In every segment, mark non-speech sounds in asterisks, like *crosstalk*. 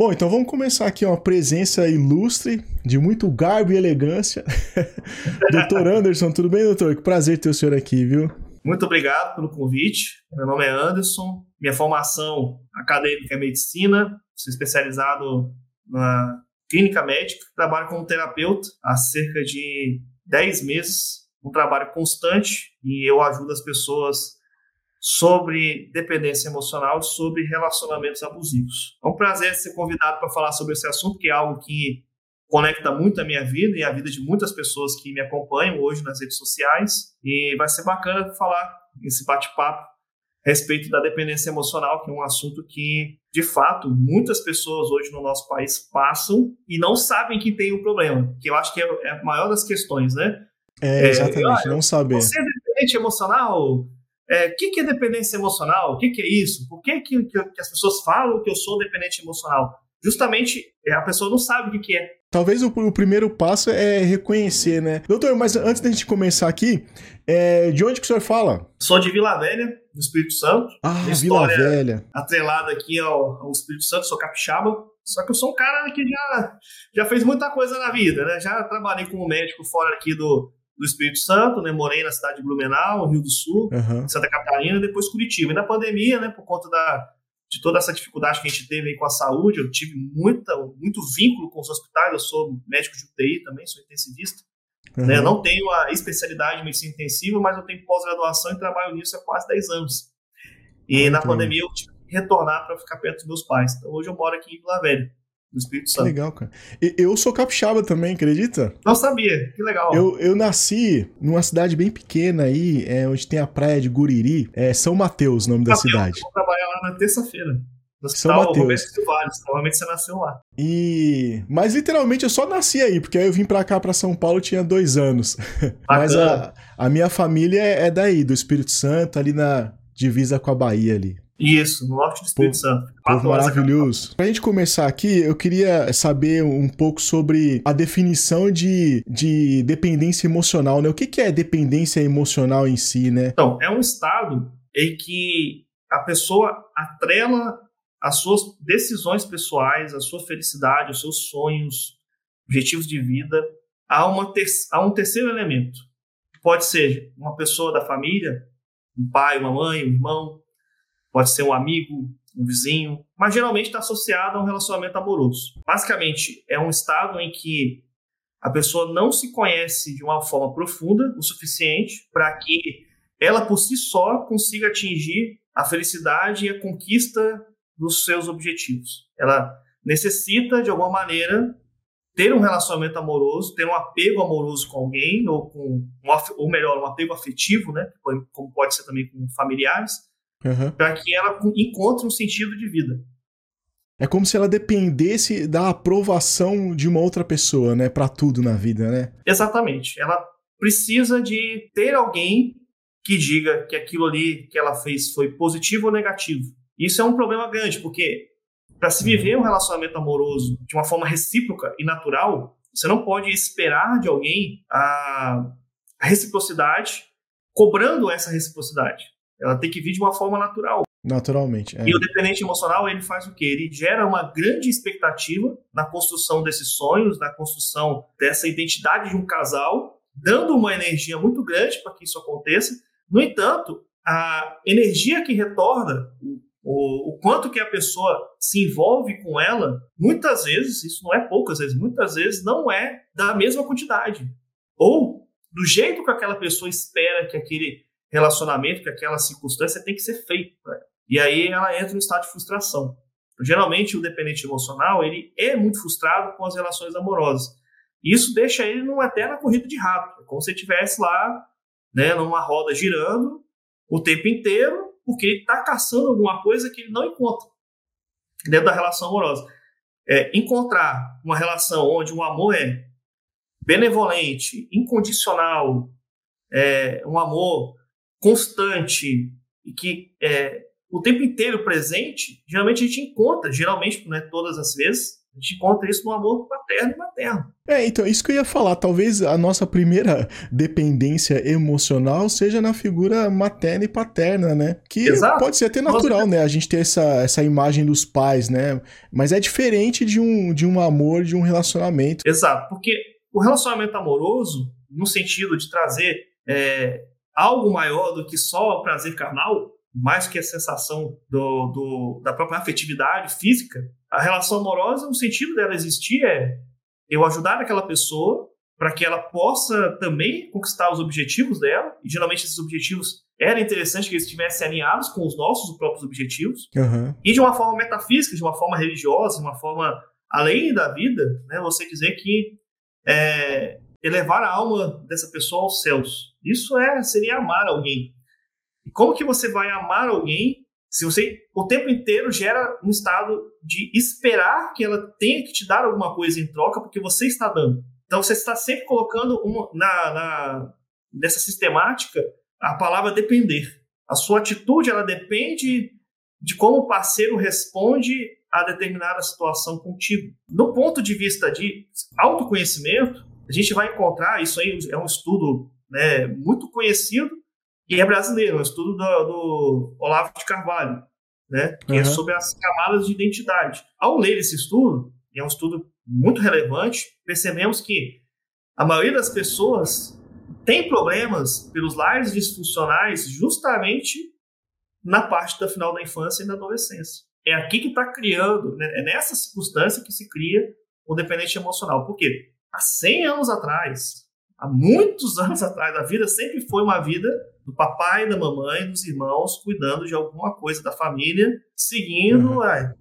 Bom, então vamos começar aqui uma presença ilustre, de muito garbo e elegância. *laughs* doutor Anderson, tudo bem, doutor? Que prazer ter o senhor aqui, viu? Muito obrigado pelo convite. Meu nome é Anderson. Minha formação acadêmica é medicina. Sou especializado na clínica médica. Trabalho como terapeuta há cerca de 10 meses. Um trabalho constante e eu ajudo as pessoas sobre dependência emocional, sobre relacionamentos abusivos. É um prazer ser convidado para falar sobre esse assunto, que é algo que conecta muito a minha vida e a vida de muitas pessoas que me acompanham hoje nas redes sociais. E vai ser bacana falar esse bate-papo a respeito da dependência emocional, que é um assunto que, de fato, muitas pessoas hoje no nosso país passam e não sabem que tem o um problema, que eu acho que é, é a maior das questões, né? É, exatamente, é, não saber. Você é dependente emocional? É, o que, que, é dependência emocional? O que, que é isso? Por que, que, que, as pessoas falam que eu sou dependente emocional? Justamente é, a pessoa não sabe o que, é. Talvez o, o, primeiro passo é reconhecer, né? Doutor, mas antes da gente começar aqui, é, de onde que o senhor fala? Sou de Vila Velha, no Espírito Santo. Ah, Vila Velha. Atrelada aqui ao, ao, Espírito Santo, sou capixaba. Só que eu sou um cara que já, já fez muita coisa na vida, né? Já trabalhei como médico fora aqui do, do Espírito Santo, né? Morei na cidade de Blumenau, Rio do Sul, uhum. Santa Catarina, depois Curitiba. E na pandemia, né, por conta da, de toda essa dificuldade que a gente teve aí com a saúde, eu tive muita, muito vínculo com os hospitais, eu sou médico de UTI também, sou intensivista. Uhum. Né? não tenho a especialidade em medicina intensiva, mas eu tenho pós-graduação e trabalho nisso há quase 10 anos. E na pandemia eu tive que retornar para ficar perto dos meus pais. Então hoje eu moro aqui em Vila Velha do Espírito Santo. Que legal, cara. Eu sou capixaba também, acredita? Não sabia, que legal. Eu, eu nasci numa cidade bem pequena aí, é, onde tem a praia de Guriri, é São Mateus, o nome Mateus, da cidade. Eu vou trabalhar lá na terça-feira. São Mateus. Provavelmente você nasceu lá. E... Mas literalmente eu só nasci aí, porque aí eu vim pra cá, pra São Paulo, tinha dois anos. *laughs* Mas a, a minha família é daí, do Espírito Santo, ali na divisa com a Bahia ali. Isso, no norte do Espírito Pô, Santo. Maravilhoso. Pra gente começar aqui, eu queria saber um pouco sobre a definição de, de dependência emocional, né? O que, que é dependência emocional em si, né? Então, é um estado em que a pessoa atrela as suas decisões pessoais, a sua felicidade, os seus sonhos, objetivos de vida a, uma ter a um terceiro elemento. Pode ser uma pessoa da família, um pai, uma mãe, um irmão, pode ser um amigo, um vizinho, mas geralmente está associado a um relacionamento amoroso. Basicamente, é um estado em que a pessoa não se conhece de uma forma profunda o suficiente para que ela por si só consiga atingir a felicidade e a conquista dos seus objetivos. Ela necessita, de alguma maneira, ter um relacionamento amoroso, ter um apego amoroso com alguém, ou com, ou melhor, um apego afetivo, né? Como pode ser também com familiares, uhum. para que ela encontre um sentido de vida. É como se ela dependesse da aprovação de uma outra pessoa, né, para tudo na vida, né? Exatamente. Ela precisa de ter alguém que diga que aquilo ali que ela fez foi positivo ou negativo. Isso é um problema grande, porque para se viver um relacionamento amoroso de uma forma recíproca e natural, você não pode esperar de alguém a reciprocidade cobrando essa reciprocidade. Ela tem que vir de uma forma natural. Naturalmente. É. E o dependente emocional, ele faz o quê? Ele gera uma grande expectativa na construção desses sonhos, na construção dessa identidade de um casal, dando uma energia muito grande para que isso aconteça. No entanto, a energia que retorna, o, o, quanto que a pessoa se envolve com ela, muitas vezes, isso não é poucas vezes, muitas vezes não é da mesma quantidade. Ou do jeito que aquela pessoa espera que aquele relacionamento, que aquela circunstância tem que ser feito. Né? E aí ela entra no estado de frustração. Geralmente o dependente emocional ele é muito frustrado com as relações amorosas. Isso deixa ele numa eterna corrida de rato, é como se estivesse lá, né, numa roda girando o tempo inteiro, porque ele está caçando alguma coisa que ele não encontra dentro da relação amorosa. É, encontrar uma relação onde o amor é benevolente, incondicional, é, um amor constante e que é o tempo inteiro presente, geralmente a gente encontra, geralmente, não é todas as vezes, A gente encontra isso no amor paterno e materno. É, então, isso que eu ia falar. Talvez a nossa primeira dependência emocional seja na figura materna e paterna, né? Que Exato. pode ser até natural, né? A gente ter essa, essa imagem dos pais, né? Mas é diferente de um, de um amor, de um relacionamento. Exato, porque o relacionamento amoroso, no sentido de trazer é, algo maior do que só o prazer carnal, mais que a sensação do, do, da própria afetividade física, a relação amorosa, o sentido dela existir é eu ajudar aquela pessoa para que ela possa também conquistar os objetivos dela, e geralmente esses objetivos era interessante que eles estivessem alinhados com os nossos próprios objetivos, uhum. e de uma forma metafísica, de uma forma religiosa, de uma forma além da vida, né, você dizer que é, elevar a alma dessa pessoa aos céus. Isso é seria amar alguém. E como que você vai amar alguém se você o tempo inteiro gera um estado de esperar que ela tenha que te dar alguma coisa em troca porque você está dando. Então você está sempre colocando uma, na, na nessa sistemática a palavra depender. A sua atitude ela depende de como o parceiro responde a determinada situação contigo. No ponto de vista de autoconhecimento, a gente vai encontrar isso aí é um estudo né, muito conhecido e é brasileiro, é um estudo do, do Olavo de Carvalho, né, que uhum. é sobre as camadas de identidade. Ao ler esse estudo, e é um estudo muito relevante, percebemos que a maioria das pessoas tem problemas pelos lares disfuncionais justamente na parte da final da infância e da adolescência. É aqui que está criando, né, é nessa circunstância que se cria o dependente emocional. Por quê? Há 100 anos atrás, há muitos *laughs* anos atrás, a vida sempre foi uma vida do papai, da mamãe, dos irmãos, cuidando de alguma coisa da família, seguindo. Uhum. É,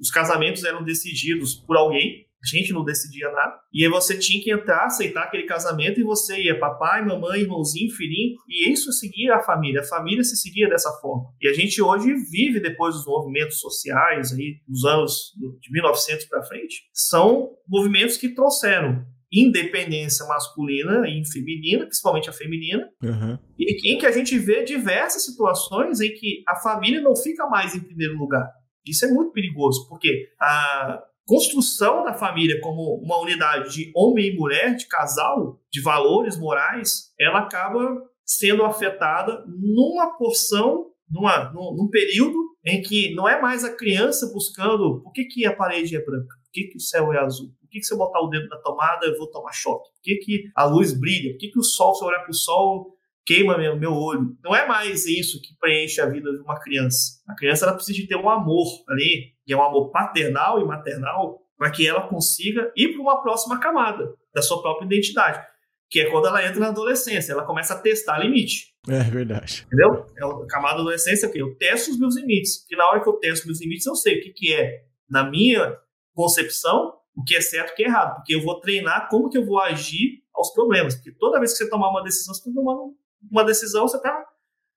os casamentos eram decididos por alguém, a gente não decidia nada. E aí você tinha que entrar, aceitar aquele casamento e você ia papai, mamãe, irmãozinho, filhinho, e isso seguia a família. A família se seguia dessa forma. E a gente hoje vive depois dos movimentos sociais aí dos anos de 1900 para frente, são movimentos que trouxeram independência masculina e feminina, principalmente a feminina, uhum. e em que a gente vê diversas situações em que a família não fica mais em primeiro lugar. Isso é muito perigoso, porque a construção da família como uma unidade de homem e mulher, de casal, de valores morais, ela acaba sendo afetada numa porção, numa, num, num período em que não é mais a criança buscando por que, que a parede é branca, que, que o céu é azul, por que, que se eu botar o dedo na tomada eu vou tomar choque, por que, que a luz brilha, por que, que o sol, se eu olhar para o sol, queima meu, meu olho. Não é mais isso que preenche a vida de uma criança. A criança ela precisa de ter um amor ali, e é um amor paternal e maternal, para que ela consiga ir para uma próxima camada da sua própria identidade, que é quando ela entra na adolescência, ela começa a testar limite. É verdade. Entendeu? É a camada da adolescência que eu testo os meus limites, porque na hora que eu testo meus limites, eu sei o que, que é, na minha concepção, o que é certo e o que é errado, porque eu vou treinar como que eu vou agir aos problemas, porque toda vez que você tomar uma decisão, você está tomando uma decisão, você está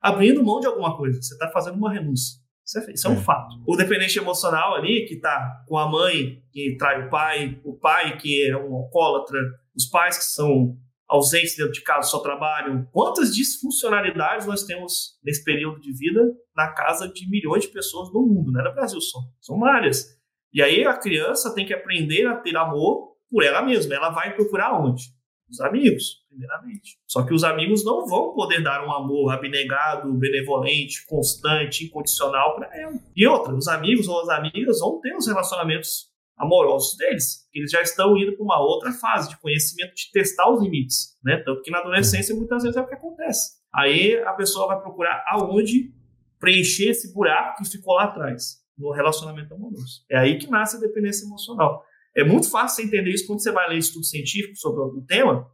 abrindo mão de alguma coisa, você está fazendo uma renúncia. Isso é, isso é um é. fato. O dependente emocional ali, que está com a mãe que trai o pai, o pai que é um alcoólatra, os pais que são ausentes dentro de casa, só trabalham. Quantas disfuncionalidades nós temos nesse período de vida na casa de milhões de pessoas no mundo, não é no Brasil só. São várias. E aí a criança tem que aprender a ter amor por ela mesma. Ela vai procurar onde? Os amigos, primeiramente. Só que os amigos não vão poder dar um amor abnegado, benevolente, constante, incondicional para ela. E outra, os amigos ou as amigas vão ter os relacionamentos amorosos deles, eles já estão indo para uma outra fase de conhecimento, de testar os limites, né? Tanto que na adolescência muitas vezes é o que acontece. Aí a pessoa vai procurar aonde preencher esse buraco que ficou lá atrás, no relacionamento amoroso. É aí que nasce a dependência emocional. É muito fácil você entender isso quando você vai ler estudo científico sobre o tema,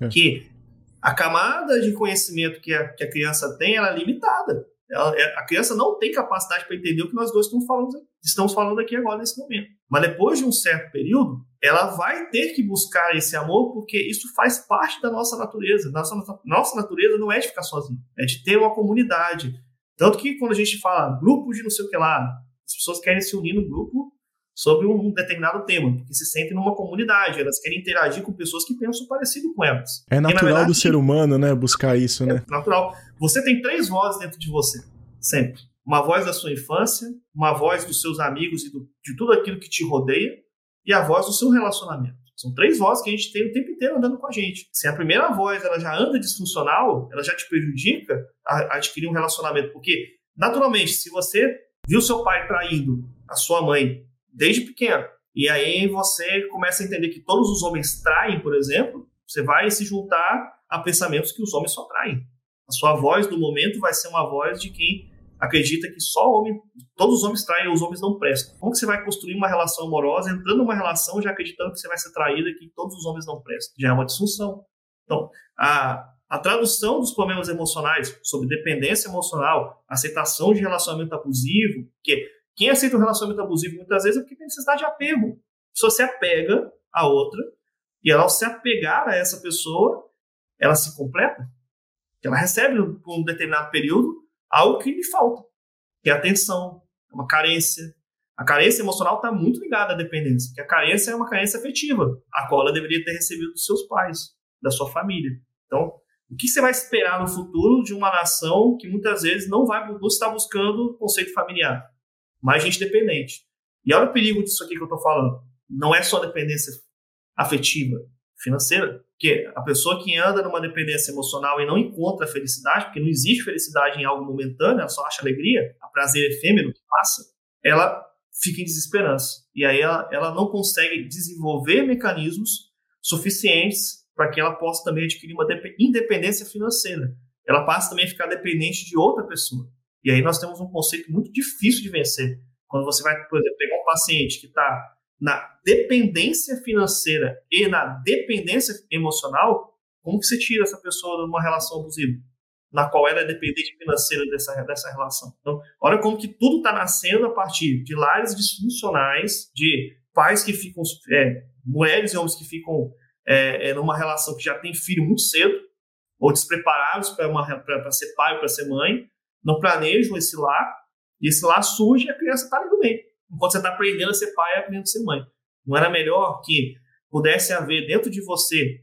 é. que a camada de conhecimento que a, que a criança tem ela é limitada. Ela, é, a criança não tem capacidade para entender o que nós dois estamos falando, estamos falando aqui agora nesse momento. Mas depois de um certo período, ela vai ter que buscar esse amor porque isso faz parte da nossa natureza. Nossa, nossa natureza não é de ficar sozinho, é de ter uma comunidade. Tanto que quando a gente fala grupo de não sei o que lá, as pessoas querem se unir no grupo sobre um determinado tema, porque se sentem numa comunidade, elas querem interagir com pessoas que pensam parecido com elas. É natural verdade, do ser humano, né, buscar isso, né? É natural. Você tem três vozes dentro de você, sempre. Uma voz da sua infância, uma voz dos seus amigos e do, de tudo aquilo que te rodeia, e a voz do seu relacionamento. São três vozes que a gente tem o tempo inteiro andando com a gente. Se a primeira voz ela já anda disfuncional, ela já te prejudica a adquirir um relacionamento. Porque, naturalmente, se você viu seu pai traindo a sua mãe desde pequeno, e aí você começa a entender que todos os homens traem, por exemplo, você vai se juntar a pensamentos que os homens só traem. A sua voz do momento vai ser uma voz de quem acredita que só homem, todos os homens traem, os homens não prestam. Como que você vai construir uma relação amorosa entrando numa relação já acreditando que você vai ser traída que todos os homens não prestam? Já é uma disfunção. Então, a, a tradução dos problemas emocionais sobre dependência emocional, aceitação de relacionamento abusivo, que quem aceita um relacionamento abusivo muitas vezes é porque tem necessidade de apego. Se você apega a outra e ela ao se apegar a essa pessoa, ela se completa. Ela recebe por um determinado período algo que lhe falta, que é atenção, é uma carência. A carência emocional está muito ligada à dependência, porque a carência é uma carência afetiva, a qual ela deveria ter recebido dos seus pais, da sua família. Então, o que você vai esperar no futuro de uma nação que muitas vezes não vai não está buscando conceito familiar, mais gente dependente? E olha o perigo disso aqui que eu estou falando. Não é só dependência afetiva, financeira, porque a pessoa que anda numa dependência emocional e não encontra felicidade, porque não existe felicidade em algo momentâneo, ela só acha alegria, a prazer efêmero que passa, ela fica em desesperança. E aí ela, ela não consegue desenvolver mecanismos suficientes para que ela possa também adquirir uma independência financeira. Ela passa também a ficar dependente de outra pessoa. E aí nós temos um conceito muito difícil de vencer. Quando você vai, por exemplo, pegar um paciente que está na dependência financeira e na dependência emocional, como que você tira essa pessoa de uma relação abusiva? Na qual ela é dependente financeira dessa, dessa relação. Então, olha como que tudo está nascendo a partir de lares disfuncionais, de pais que ficam, é, mulheres e homens que ficam é, é, numa relação que já tem filho muito cedo, ou despreparados para ser pai ou para ser mãe, não planejam esse lar, e esse lar surge e a criança está ali no meio enquanto você está aprendendo a ser pai e aprendendo a ser mãe. Não era melhor que pudesse haver dentro de você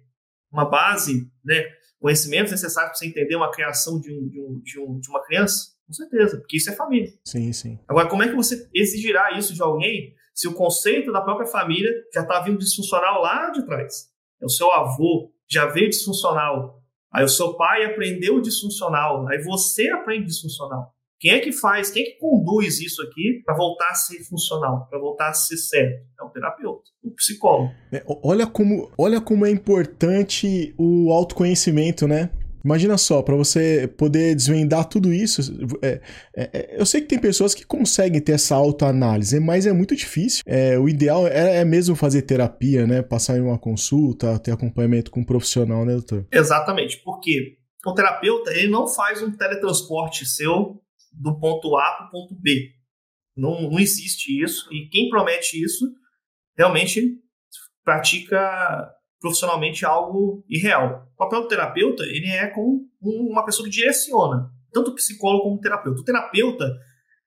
uma base, né, conhecimentos necessários para você entender uma criação de, um, de, um, de, um, de uma criança? Com certeza, porque isso é família. Sim, sim. Agora, como é que você exigirá isso de alguém se o conceito da própria família já está vindo disfuncional lá de trás? O seu avô já veio disfuncional, aí o seu pai aprendeu disfuncional, aí você aprende disfuncional. Quem é que faz, quem é que conduz isso aqui para voltar a ser funcional, para voltar a ser certo? É o terapeuta, o psicólogo. É, olha, como, olha como é importante o autoconhecimento, né? Imagina só, para você poder desvendar tudo isso. É, é, é, eu sei que tem pessoas que conseguem ter essa autoanálise, mas é muito difícil. É, o ideal é, é, mesmo fazer terapia, né? Passar em uma consulta, ter acompanhamento com um profissional, né, doutor? Exatamente, porque o terapeuta ele não faz um teletransporte seu do ponto A para o ponto B. Não, não existe isso. E quem promete isso realmente pratica profissionalmente algo irreal. O papel do terapeuta ele é como uma pessoa que direciona tanto o psicólogo como o terapeuta. O terapeuta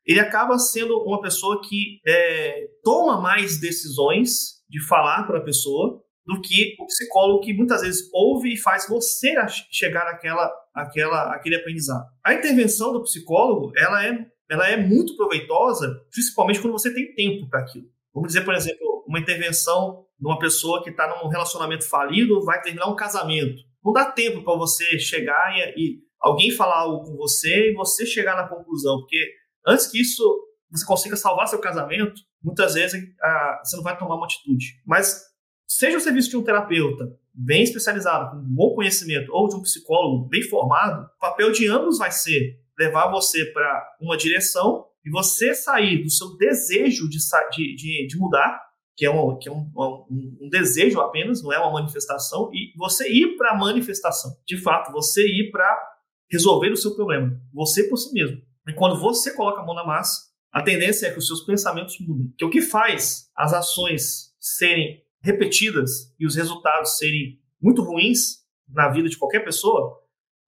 ele acaba sendo uma pessoa que é, toma mais decisões de falar para a pessoa do que o psicólogo que muitas vezes ouve e faz você chegar àquela, àquela, àquele aprendizado. A intervenção do psicólogo ela é, ela é muito proveitosa, principalmente quando você tem tempo para aquilo. Vamos dizer, por exemplo, uma intervenção uma pessoa que está num relacionamento falido vai terminar um casamento. Não dá tempo para você chegar e, e alguém falar algo com você e você chegar na conclusão, porque antes que isso você consiga salvar seu casamento, muitas vezes ah, você não vai tomar uma atitude. Mas seja o serviço de um terapeuta bem especializado, com bom conhecimento, ou de um psicólogo bem formado, o papel de ambos vai ser levar você para uma direção e você sair do seu desejo de, de, de, de mudar, que é, um, que é um, um, um, desejo apenas, não é uma manifestação, e você ir para a manifestação. De fato, você ir para resolver o seu problema, você por si mesmo. E quando você coloca a mão na massa, a tendência é que os seus pensamentos mudem. Que o que faz as ações serem repetidas e os resultados serem muito ruins na vida de qualquer pessoa,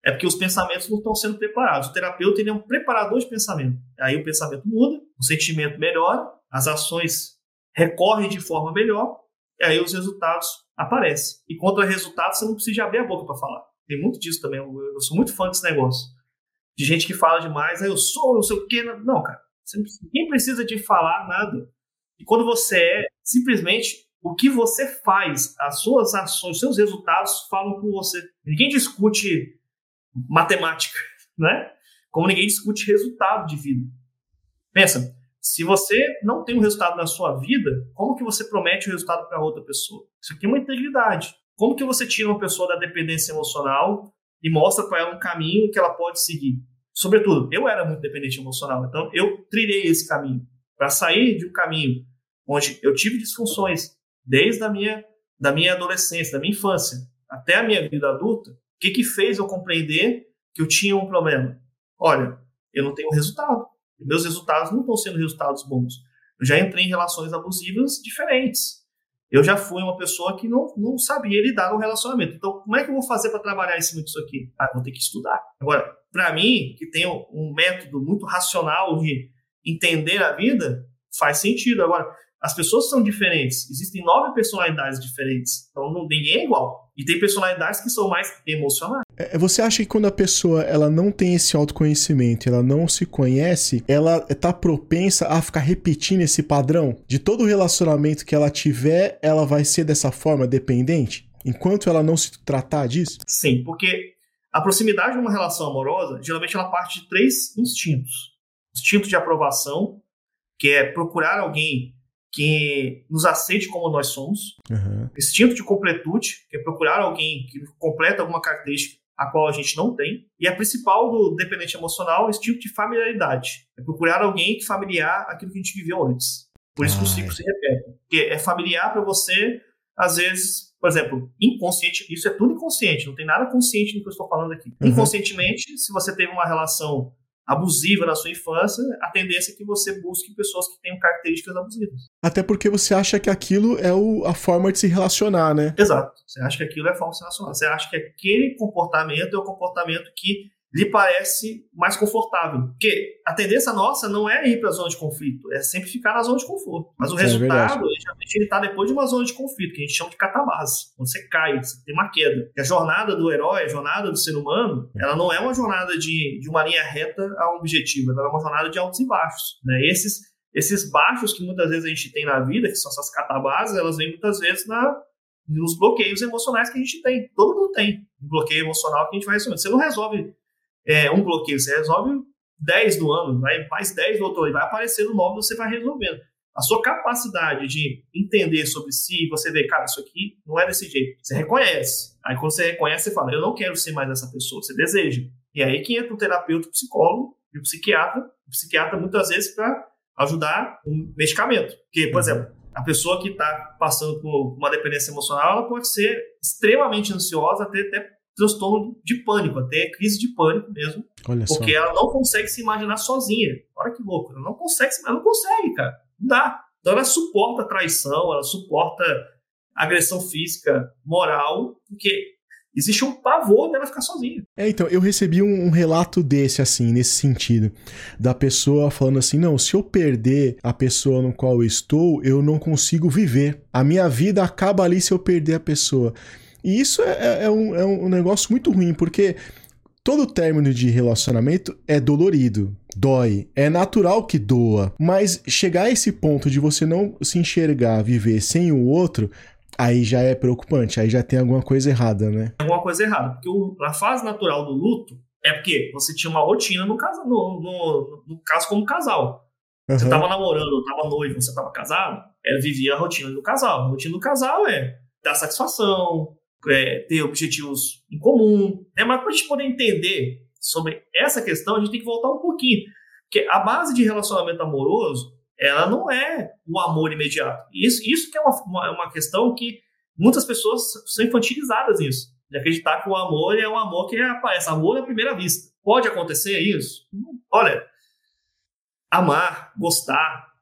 é porque os pensamentos não estão sendo preparados. O terapeuta ele é um preparador de pensamento. Aí o pensamento muda, o sentimento melhora, as ações recorrem de forma melhor, e aí os resultados aparecem. E contra resultados você não precisa abrir a boca para falar. Tem muito disso também. Eu, sou muito fã desse negócio. De gente que fala demais, aí eu sou, não sei o quê. Não, cara. Ninguém precisa de falar nada. E quando você é, simplesmente o que você faz, as suas ações, os seus resultados falam por você. Ninguém discute matemática, *laughs* né? Como ninguém discute resultado de vida. Pensa, se você não tem um resultado na sua vida, como que você promete o um resultado para outra pessoa? Isso aqui é uma integridade. Como que você tira uma pessoa da dependência emocional e mostra para ela um caminho que ela pode seguir? Sobretudo, eu era muito dependente emocional, então eu trilhei esse caminho para sair de um caminho onde eu tive disfunções desde a minha da minha adolescência, da minha infância até a minha vida adulta. O que que fez eu compreender que eu tinha um problema? Olha, eu não tenho resultado. Meus resultados não estão sendo resultados bons. Eu já entrei em relações abusivas diferentes. Eu já fui uma pessoa que não, não sabia lidar com relacionamento. Então, como é que eu vou fazer para trabalhar em cima disso aqui? Ah, vou ter que estudar. Agora, para mim, que tenho um método muito racional de entender a vida, faz sentido. Agora, as pessoas são diferentes. Existem nove personalidades diferentes. Então, ninguém é igual. E tem personalidades que são mais emocionais. É, você acha que quando a pessoa ela não tem esse autoconhecimento, ela não se conhece, ela está propensa a ficar repetindo esse padrão? De todo relacionamento que ela tiver, ela vai ser dessa forma dependente? Enquanto ela não se tratar disso? Sim, porque a proximidade de uma relação amorosa, geralmente ela parte de três instintos. Instinto de aprovação, que é procurar alguém que nos aceite como nós somos. Uhum. Instinto de completude, que é procurar alguém que completa alguma característica a qual a gente não tem. E a principal do dependente emocional é o instinto de familiaridade. É procurar alguém que familiar aquilo que a gente viveu antes. Por isso que o ciclo se repete. Porque é familiar para você, às vezes, por exemplo, inconsciente, isso é tudo inconsciente, não tem nada consciente no que eu estou falando aqui. Uhum. Inconscientemente, se você teve uma relação abusiva na sua infância, a tendência é que você busque pessoas que tenham características abusivas. Até porque você acha que aquilo é o, a forma de se relacionar, né? Exato. Você acha que aquilo é a forma de se relacionar. Você acha que aquele comportamento é o comportamento que lhe parece mais confortável. Porque a tendência nossa não é ir para a zona de conflito, é sempre ficar na zona de conforto. Mas o é resultado, geralmente, ele está depois de uma zona de conflito, que a gente chama de catabase. Quando você cai, você tem uma queda. E a jornada do herói, a jornada do ser humano, ela não é uma jornada de, de uma linha reta a um objetivo, ela é uma jornada de altos e baixos. Né? Esses, esses baixos que muitas vezes a gente tem na vida, que são essas catabases, elas vêm muitas vezes na, nos bloqueios emocionais que a gente tem. Todo mundo tem um bloqueio emocional que a gente vai resolver. Você não resolve é, um bloqueio, você resolve 10 do ano, vai mais 10 do outro ano, vai aparecendo novo, você vai resolvendo. A sua capacidade de entender sobre si, você vê, cara, isso aqui não é desse jeito. Você reconhece. Aí quando você reconhece, você fala, eu não quero ser mais essa pessoa, você deseja. E aí que entra o terapeuta, o psicólogo e o psiquiatra. O psiquiatra, muitas vezes, para ajudar um medicamento. Porque, por uhum. exemplo, a pessoa que está passando por uma dependência emocional, ela pode ser extremamente ansiosa, até, até transtorno de pânico, até crise de pânico mesmo. Olha porque só. ela não consegue se imaginar sozinha. Olha que louco, ela não consegue, ela não consegue, cara. Não dá. Então ela suporta traição, ela suporta agressão física, moral, porque existe um pavor dela ficar sozinha. É, então, eu recebi um, um, relato desse, assim, nesse sentido. Da pessoa falando assim: não, se eu perder a pessoa no qual eu estou, eu não consigo viver. A minha vida acaba ali se eu perder a pessoa. E isso é, é, é, um, é um negócio muito ruim, porque todo término de relacionamento é dolorido, dói, é natural que doa, mas chegar a esse ponto de você não se enxergar, viver sem o outro, aí já é preocupante, aí já tem alguma coisa errada, né? Alguma coisa errada, porque o, a fase natural do luto é porque você tinha uma rotina no caso, no, no, no caso como casal. Uhum. Você estava namorando, estava noivo, você estava casado, ela vivia a rotina do casal. A rotina do casal é dar satisfação, é, ter objetivos em comum. Né? Mas para a gente poder entender sobre essa questão, a gente tem que voltar um pouquinho. Porque a base de relacionamento amoroso, ela não é o amor imediato. Isso, isso que é uma, uma, uma questão que muitas pessoas são infantilizadas nisso. De acreditar que o amor é um amor que aparece. Amor à primeira vista. Pode acontecer isso? Olha, amar, gostar,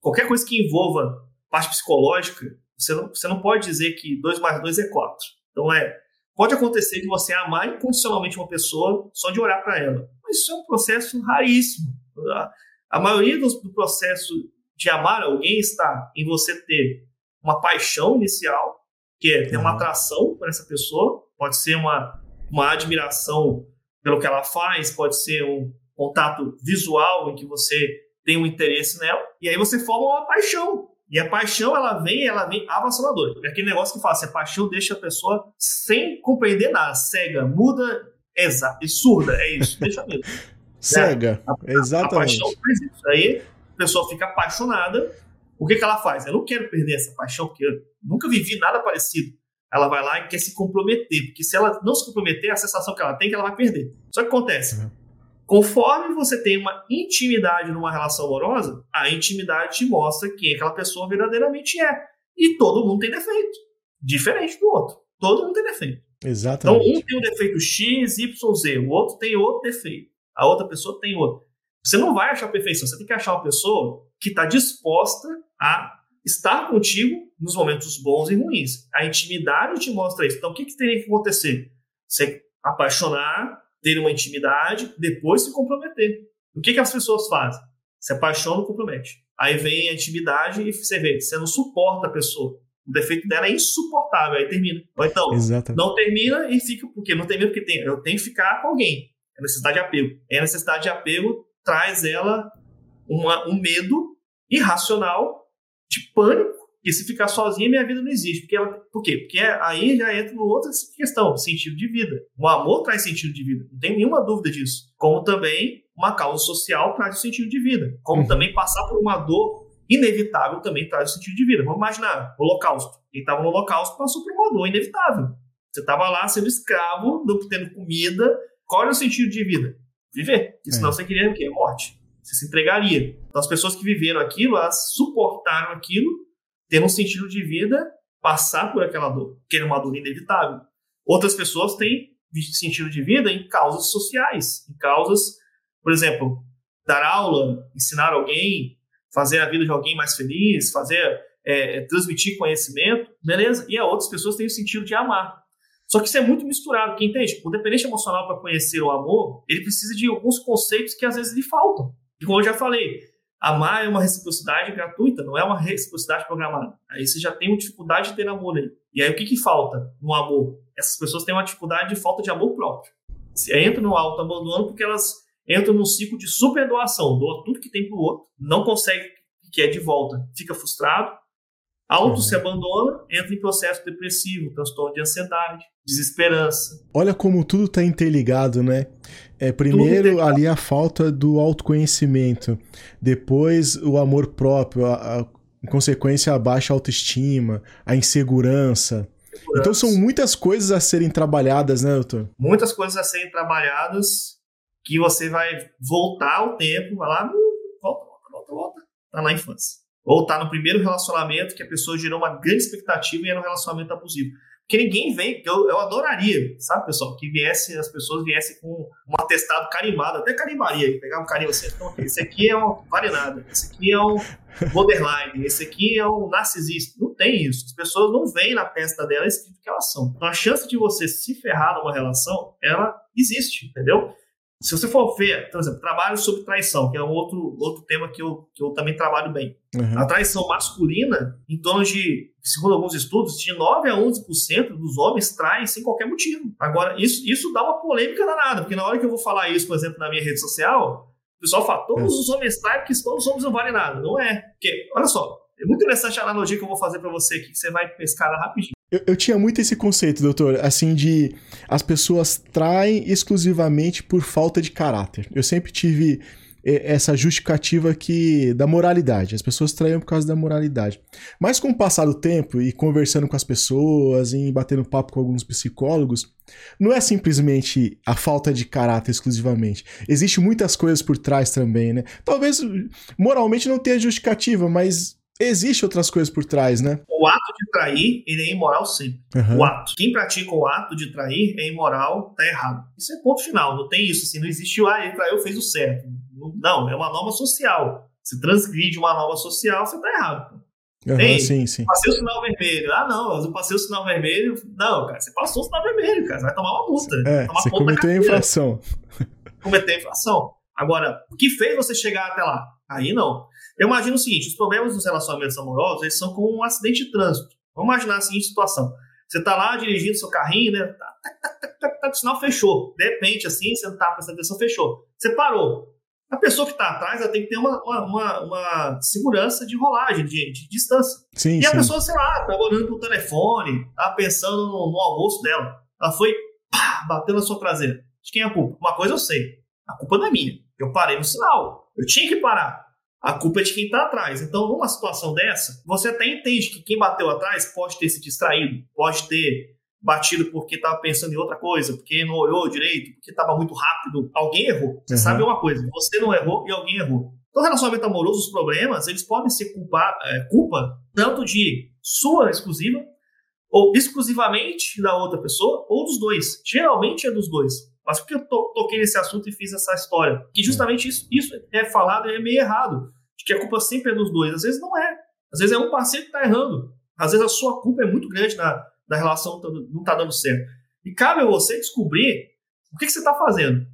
qualquer coisa que envolva parte psicológica, você não, você não pode dizer que 2 mais 2 é 4. Então é, pode acontecer de você amar incondicionalmente uma pessoa só de olhar para ela. Mas isso é um processo raríssimo. A, a maioria do, do processo de amar alguém está em você ter uma paixão inicial, que é ter uma uhum. atração por essa pessoa, pode ser uma, uma admiração pelo que ela faz, pode ser um contato visual em que você tem um interesse nela, e aí você forma uma paixão. E a paixão, ela vem, ela vem avassaladora. É aquele negócio que fala assim, a paixão deixa a pessoa sem compreender nada, cega, muda, exa, e surda, é isso, deixa mesmo. *laughs* Cega, né? exatamente. A paixão faz isso. Aí a pessoa fica apaixonada, o que, que ela faz? Eu não quero perder essa paixão, porque eu nunca vivi nada parecido. Ela vai lá e quer se comprometer, porque se ela não se comprometer, a sensação que ela tem é que ela vai perder. Só que acontece, uhum. Conforme você tem uma intimidade numa relação amorosa, a intimidade te mostra quem aquela pessoa verdadeiramente é. E todo mundo tem defeito. Diferente do outro. Todo mundo tem defeito. Exatamente. Então, um tem o defeito X, Y, Z. O outro tem outro defeito. A outra pessoa tem outro. Você não vai achar perfeição. Você tem que achar uma pessoa que está disposta a estar contigo nos momentos bons e ruins. A intimidade te mostra isso. Então, o que, que teria que acontecer? Você apaixonar, ter uma intimidade, depois se comprometer. O que, que as pessoas fazem? Se apaixonam, compromete. Aí vem a intimidade e você vê, você não suporta a pessoa. O defeito dela é insuportável, aí termina. Ou então, Exatamente. não termina e fica, porque não termina porque tem, eu tenho que ficar com alguém. É necessidade de apego. E a necessidade de apego traz ela uma, um medo irracional de pânico e se ficar sozinha, minha vida não existe. Porque ela, por quê? Porque aí já entra numa outra questão, sentido de vida. O amor traz sentido de vida, não tem nenhuma dúvida disso. Como também uma causa social traz o sentido de vida. Como uhum. também passar por uma dor inevitável também traz o sentido de vida. Vamos imaginar, o holocausto. Quem estava no holocausto passou por uma dor inevitável. Você estava lá sendo escravo, não tendo comida. Qual era o sentido de vida? Viver. E senão é. você queria o quê? Morte. Você se entregaria. Então as pessoas que viveram aquilo, elas suportaram aquilo ter um sentido de vida, passar por aquela dor, que é uma dor inevitável. Outras pessoas têm sentido de vida em causas sociais, em causas, por exemplo, dar aula, ensinar alguém, fazer a vida de alguém mais feliz, fazer é, é transmitir conhecimento, beleza? E outras pessoas têm o sentido de amar. Só que isso é muito misturado, quem entende? O dependente emocional para conhecer o amor, ele precisa de alguns conceitos que às vezes lhe faltam. E como eu já falei, Amar é uma reciprocidade gratuita, não é uma reciprocidade programada. Aí você já tem uma dificuldade de ter amor aí. E aí o que, que falta no amor? Essas pessoas têm uma dificuldade de falta de amor próprio. Se entram no alto abandono porque elas entram num ciclo de superdoação, doa tudo que tem pro outro, não consegue o que é de volta, fica frustrado, Auto uhum. se abandona, entra em processo depressivo, transtorno de ansiedade, desesperança. Olha como tudo está interligado, né? É, primeiro ali a falta do autoconhecimento, depois o amor próprio, a, a em consequência a baixa autoestima, a insegurança. Então são muitas coisas a serem trabalhadas, né, doutor? Muitas coisas a serem trabalhadas que você vai voltar ao tempo, vai lá, hum, volta, volta, volta, volta, tá na infância. Ou tá no primeiro relacionamento que a pessoa gerou uma grande expectativa e era um relacionamento abusivo. Porque ninguém vem, eu, eu adoraria, sabe, pessoal, que viesse, as pessoas viessem com um atestado carimbado, até carimbaria, pegar um carimbo assim, então, esse aqui é um vale nada, esse aqui é um borderline, esse aqui é um narcisista. Não tem isso. As pessoas não veem na testa dela escrito que elas são. Então a chance de você se ferrar numa relação, ela existe, entendeu? Se você for ver, por exemplo, trabalho sobre traição, que é um outro, outro tema que eu, que eu também trabalho bem. Uhum. A traição masculina, em torno de, segundo alguns estudos, de 9 a 11% dos homens traem sem qualquer motivo. Agora, isso, isso dá uma polêmica danada, porque na hora que eu vou falar isso, por exemplo, na minha rede social, o pessoal fala, todos os homens traem porque todos os homens não valem nada. Não é. Porque, olha só, é muito interessante a analogia que eu vou fazer para você aqui, que você vai pescar rapidinho. Eu, eu, tinha muito esse conceito, doutor, assim, de as pessoas traem exclusivamente por falta de caráter. Eu sempre tive eh, essa justificativa que da moralidade. As pessoas traíam por causa da moralidade. Mas com o passar do tempo e conversando com as pessoas, e batendo papo com alguns psicólogos, não é simplesmente a falta de caráter exclusivamente. Existem muitas coisas por trás também, né? Talvez moralmente não tenha justificativa, mas Existem outras coisas por trás, né? O ato de trair, ele é imoral sempre. Uhum. O ato. Quem pratica o ato de trair é imoral, tá errado. Isso é ponto final, não tem isso assim, não existe o ah, ele traiu, fez o certo. Não, é uma norma social. Se transgride uma norma social, você tá errado. Uhum, Ei, sim, sim. Passei o sinal vermelho. Ah, não, eu passei o sinal vermelho. Não, cara, você passou o sinal vermelho, cara. Você vai tomar uma multa. É, você cometeu a infração. Cometeu a infração. Agora, o que fez você chegar até lá? Aí não. Eu imagino o seguinte: os problemas nos relacionamentos amorosos eles são como um acidente de trânsito. Vamos imaginar a seguinte situação: você está lá dirigindo seu carrinho, né? Tá, tá, tá, tá, tá, o sinal fechou. De repente, assim, você não está prestando atenção, fechou. Você parou. A pessoa que está atrás ela tem que ter uma, uma, uma, segurança de rolagem, de, de distância. Sim, e sim. a pessoa, sei lá, estava olhando pro telefone, estava pensando no, no, almoço dela. Ela foi, pá, bateu na sua traseira. De quem é a culpa? Uma coisa eu sei. A culpa não é minha. Eu parei no sinal. Eu tinha que parar. A culpa é de quem está atrás. Então, numa situação dessa, você até entende que quem bateu atrás pode ter se distraído, pode ter batido porque estava pensando em outra coisa, porque não olhou direito, porque estava muito rápido. Alguém errou. Você uhum. sabe uma coisa: você não errou e alguém errou. Então, relacionamento amoroso, os problemas, eles podem ser culpa, é, culpa tanto de sua exclusiva, ou exclusivamente da outra pessoa, ou dos dois. Geralmente é dos dois. Mas por que eu to toquei nesse assunto e fiz essa história? Que justamente isso, isso é falado e é meio errado. De que a culpa sempre é dos dois. Às vezes não é. Às vezes é um parceiro que está errando. Às vezes a sua culpa é muito grande na, na relação, não está dando certo. E cabe a você descobrir o que, que você está fazendo.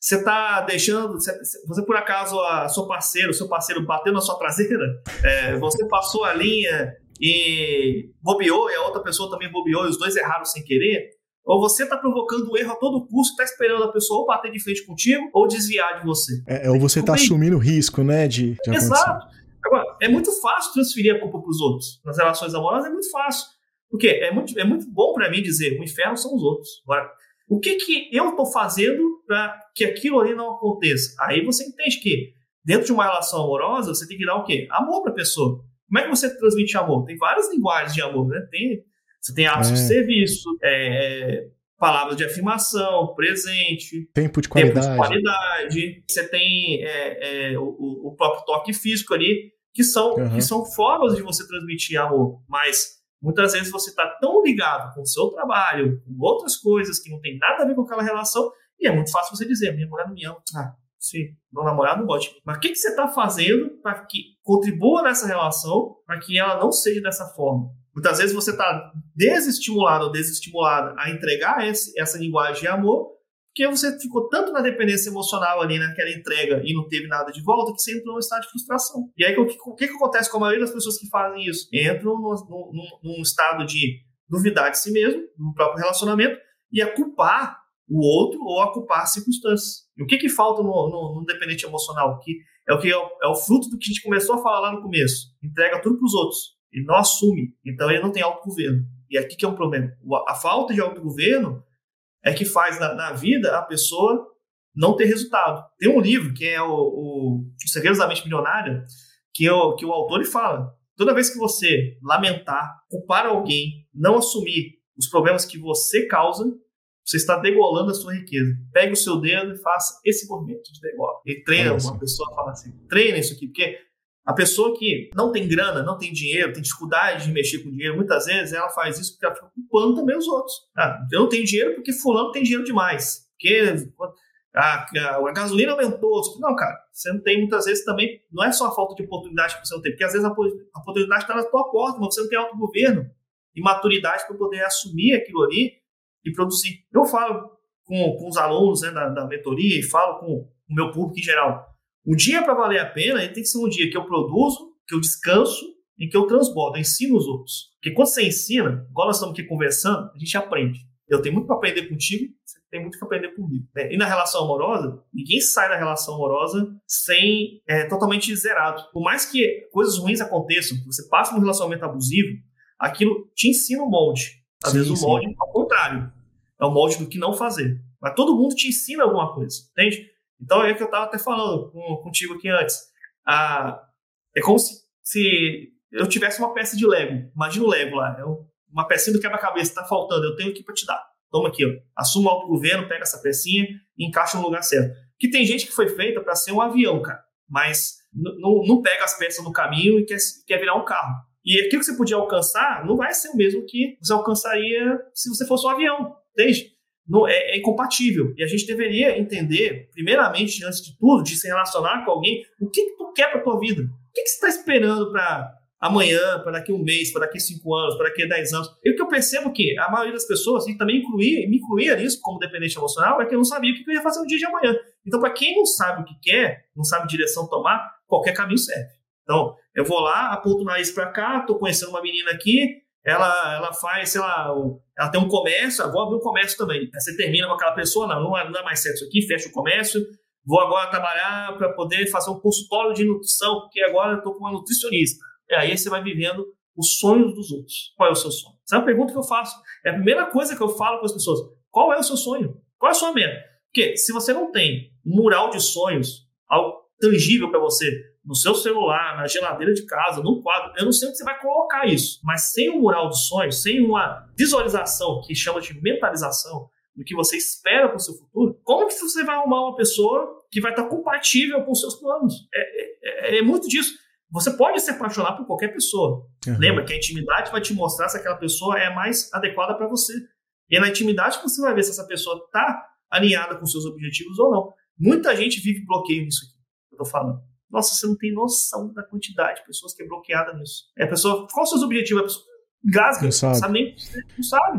Você está deixando. Você, por acaso, a sua parceira, o seu parceiro bateu na sua traseira? É, você passou a linha e bobeou, e a outra pessoa também bobeou, e os dois erraram sem querer? Ou você está provocando o erro a todo custo, está esperando a pessoa ou bater de frente contigo ou desviar de você. É, ou você está assumindo o risco, né? De, de Exato. Agora, é muito fácil transferir a culpa para os outros. Nas relações amorosas é muito fácil. Porque é muito, é muito bom para mim dizer o inferno são os outros. Agora, o que, que eu estou fazendo para que aquilo ali não aconteça? Aí você entende que dentro de uma relação amorosa, você tem que dar o quê? Amor para a pessoa. Como é que você transmite amor? Tem várias linguagens de amor, né? Tem você tem atos é. de serviço, é, palavras de afirmação, presente, tempo de qualidade. Tempo de qualidade. Você tem é, é, o, o, próprio toque físico ali, que são, uhum. que são formas de você transmitir amor. Mas muitas vezes você está tão ligado com o seu trabalho, com outras coisas que não tem nada a ver com aquela relação, e é muito fácil você dizer: minha mulher não me ama. Ah, sim, meu namorado não gosta. Mas o que, que você está fazendo para que contribua nessa relação, para que ela não seja dessa forma? Muitas vezes você está desestimulado ou desestimulada a entregar esse, essa linguagem de amor, porque você ficou tanto na dependência emocional ali naquela entrega e não teve nada de volta, que você entrou num estado de frustração. E aí, o que, o que, acontece com a maioria das pessoas que fazem isso? Entram num, num estado de duvidar de si mesmo, no próprio relacionamento, e a culpar o outro ou a culpar as circunstâncias. E o que, que falta no, no, no dependente emocional? Que é o que é o, é o fruto do que a gente começou a falar lá no começo. Entrega tudo para os outros. Ele não assume. Então ele não tem autogoverno. E aqui que é um problema. A falta de autogoverno é que faz na, na vida a pessoa não ter resultado. Tem um livro que é o, o, o Segredos da Mente Milionária, que, o, que o autor fala: toda vez que você lamentar, culpar alguém, não assumir os problemas que você causa, você está degolando a sua riqueza. Pegue o seu dedo e faça esse movimento de degola. E treina, uma pessoa fala assim, treina isso aqui, porque a pessoa que não tem grana, não tem dinheiro, tem dificuldade de mexer com dinheiro, muitas vezes ela faz isso porque ela fica culpando também os outros. Ah, eu não tenho dinheiro porque fulano tem dinheiro demais. Porque a, a, a, gasolina aumentou. Não, cara, você não tem muitas vezes também, não é só a falta de oportunidade que você não tem, porque às vezes a, a oportunidade está na tua porta, mas você não tem autogoverno e maturidade para poder assumir aquilo ali e produzir. Eu falo com, com os alunos né, da, da mentoria e falo com o meu público em geral. O dia para valer a pena, ele tem que ser um dia que eu produzo, que eu descanso e que eu transbordo, eu ensino os outros. Porque quando você ensina, igual nós estamos aqui conversando, a gente aprende. Eu tenho muito para aprender contigo, você tem muito para aprender comigo. Né? E na relação amorosa, ninguém sai da relação amorosa sem é, totalmente zerado. Por mais que coisas ruins aconteçam, que você passe um relacionamento abusivo, aquilo te ensina o molde. Às sim, vezes o molde, sim. ao contrário, é o molde do que não fazer. Mas todo mundo te ensina alguma coisa, entende? Então é o que eu estava até falando contigo aqui antes. Ah, é como se, se, eu tivesse uma peça de Lego. Imagina o Lego lá. Eu, uma pecinha do quebra-cabeça está faltando. Eu tenho aqui para te dar. Toma aqui, ó. Assuma o autogoverno, pega essa pecinha e encaixa no lugar certo. Que tem gente que foi feita para ser um avião, cara. Mas não pega as peças no caminho e quer, quer virar um carro. E aquilo que você podia alcançar não vai ser o mesmo que você alcançaria se você fosse um avião, entende? Não, é, é, incompatível. E a gente deveria entender, primeiramente, antes de tudo, de se relacionar com alguém, o que, que tu quer para tua vida? O que, que você está esperando para amanhã, para daqui um mês, para daqui cinco anos, para daqui dez anos? E o que eu percebo que a maioria das pessoas, e também incluía, me incluía nisso como dependente emocional, é que eu não sabia o que eu ia fazer no dia de amanhã. Então, para quem não sabe o que quer, não sabe direção tomar, qualquer caminho serve. Então, eu vou lá, aponto o nariz para cá, estou conhecendo uma menina aqui, ela, ela faz, sei lá, ela tem um comércio, vou abrir um comércio também. Aí você termina com aquela pessoa, não, não é, não é mais certo isso aqui, fecha o comércio, vou agora trabalhar para poder fazer um consultório de nutrição, porque agora eu estou com uma nutricionista. E aí você vai vivendo os sonhos dos outros. Qual é o seu sonho? Essa é uma pergunta que eu faço. É a primeira coisa que eu falo com as pessoas. Qual é o seu sonho? Qual é a sua meta? Porque se você não tem mural de sonhos, algo tangível para você, no seu celular, na geladeira de casa, no quadro, eu não sei onde você vai colocar isso, mas sem um mural de sonhos, sem uma visualização que chama de mentalização do que você espera para o seu futuro, como que você vai arrumar uma pessoa que vai estar compatível com os seus planos? É, é, é muito disso. Você pode se apaixonar por qualquer pessoa. Uhum. Lembra que a intimidade vai te mostrar se aquela pessoa é mais adequada para você. E é na intimidade você vai ver se essa pessoa está alinhada com seus objetivos ou não. Muita gente vive bloqueio nisso aqui, eu tô falando. Nossa, você não tem noção da quantidade de pessoas que é bloqueada nisso. É a pessoa, qual os seus objetivos? A pessoa gasga, não sabe. sabe nem, não sabe.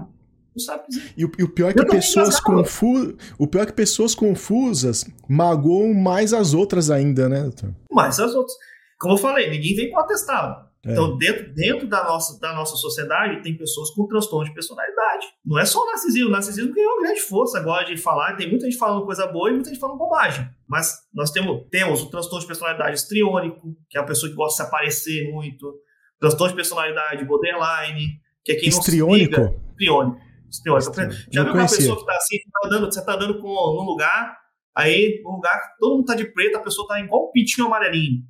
Não sabe. E, o, e o pior é que pessoas confusas, o pior é que pessoas confusas magoam mais as outras ainda, né, doutor? Mais as outras. Como eu falei, ninguém vem com atestado. É. Então, dentro, dentro da, nossa, da nossa sociedade, tem pessoas com transtorno de personalidade. Não é só o narcisismo. O narcisismo ganhou uma grande força agora de falar. Tem muita gente falando coisa boa e muita gente falando bobagem. Mas nós temos, temos o transtorno de personalidade estriônico, que é a pessoa que gosta de se aparecer muito. Transtorno de personalidade borderline, que é quem Estriônico? não se liga. Estriônico. Estriônico. Já viu uma pessoa que está assim, você está andando, você tá andando com, num lugar, aí num lugar todo mundo está de preto, a pessoa está igual um pitinho amarelinho.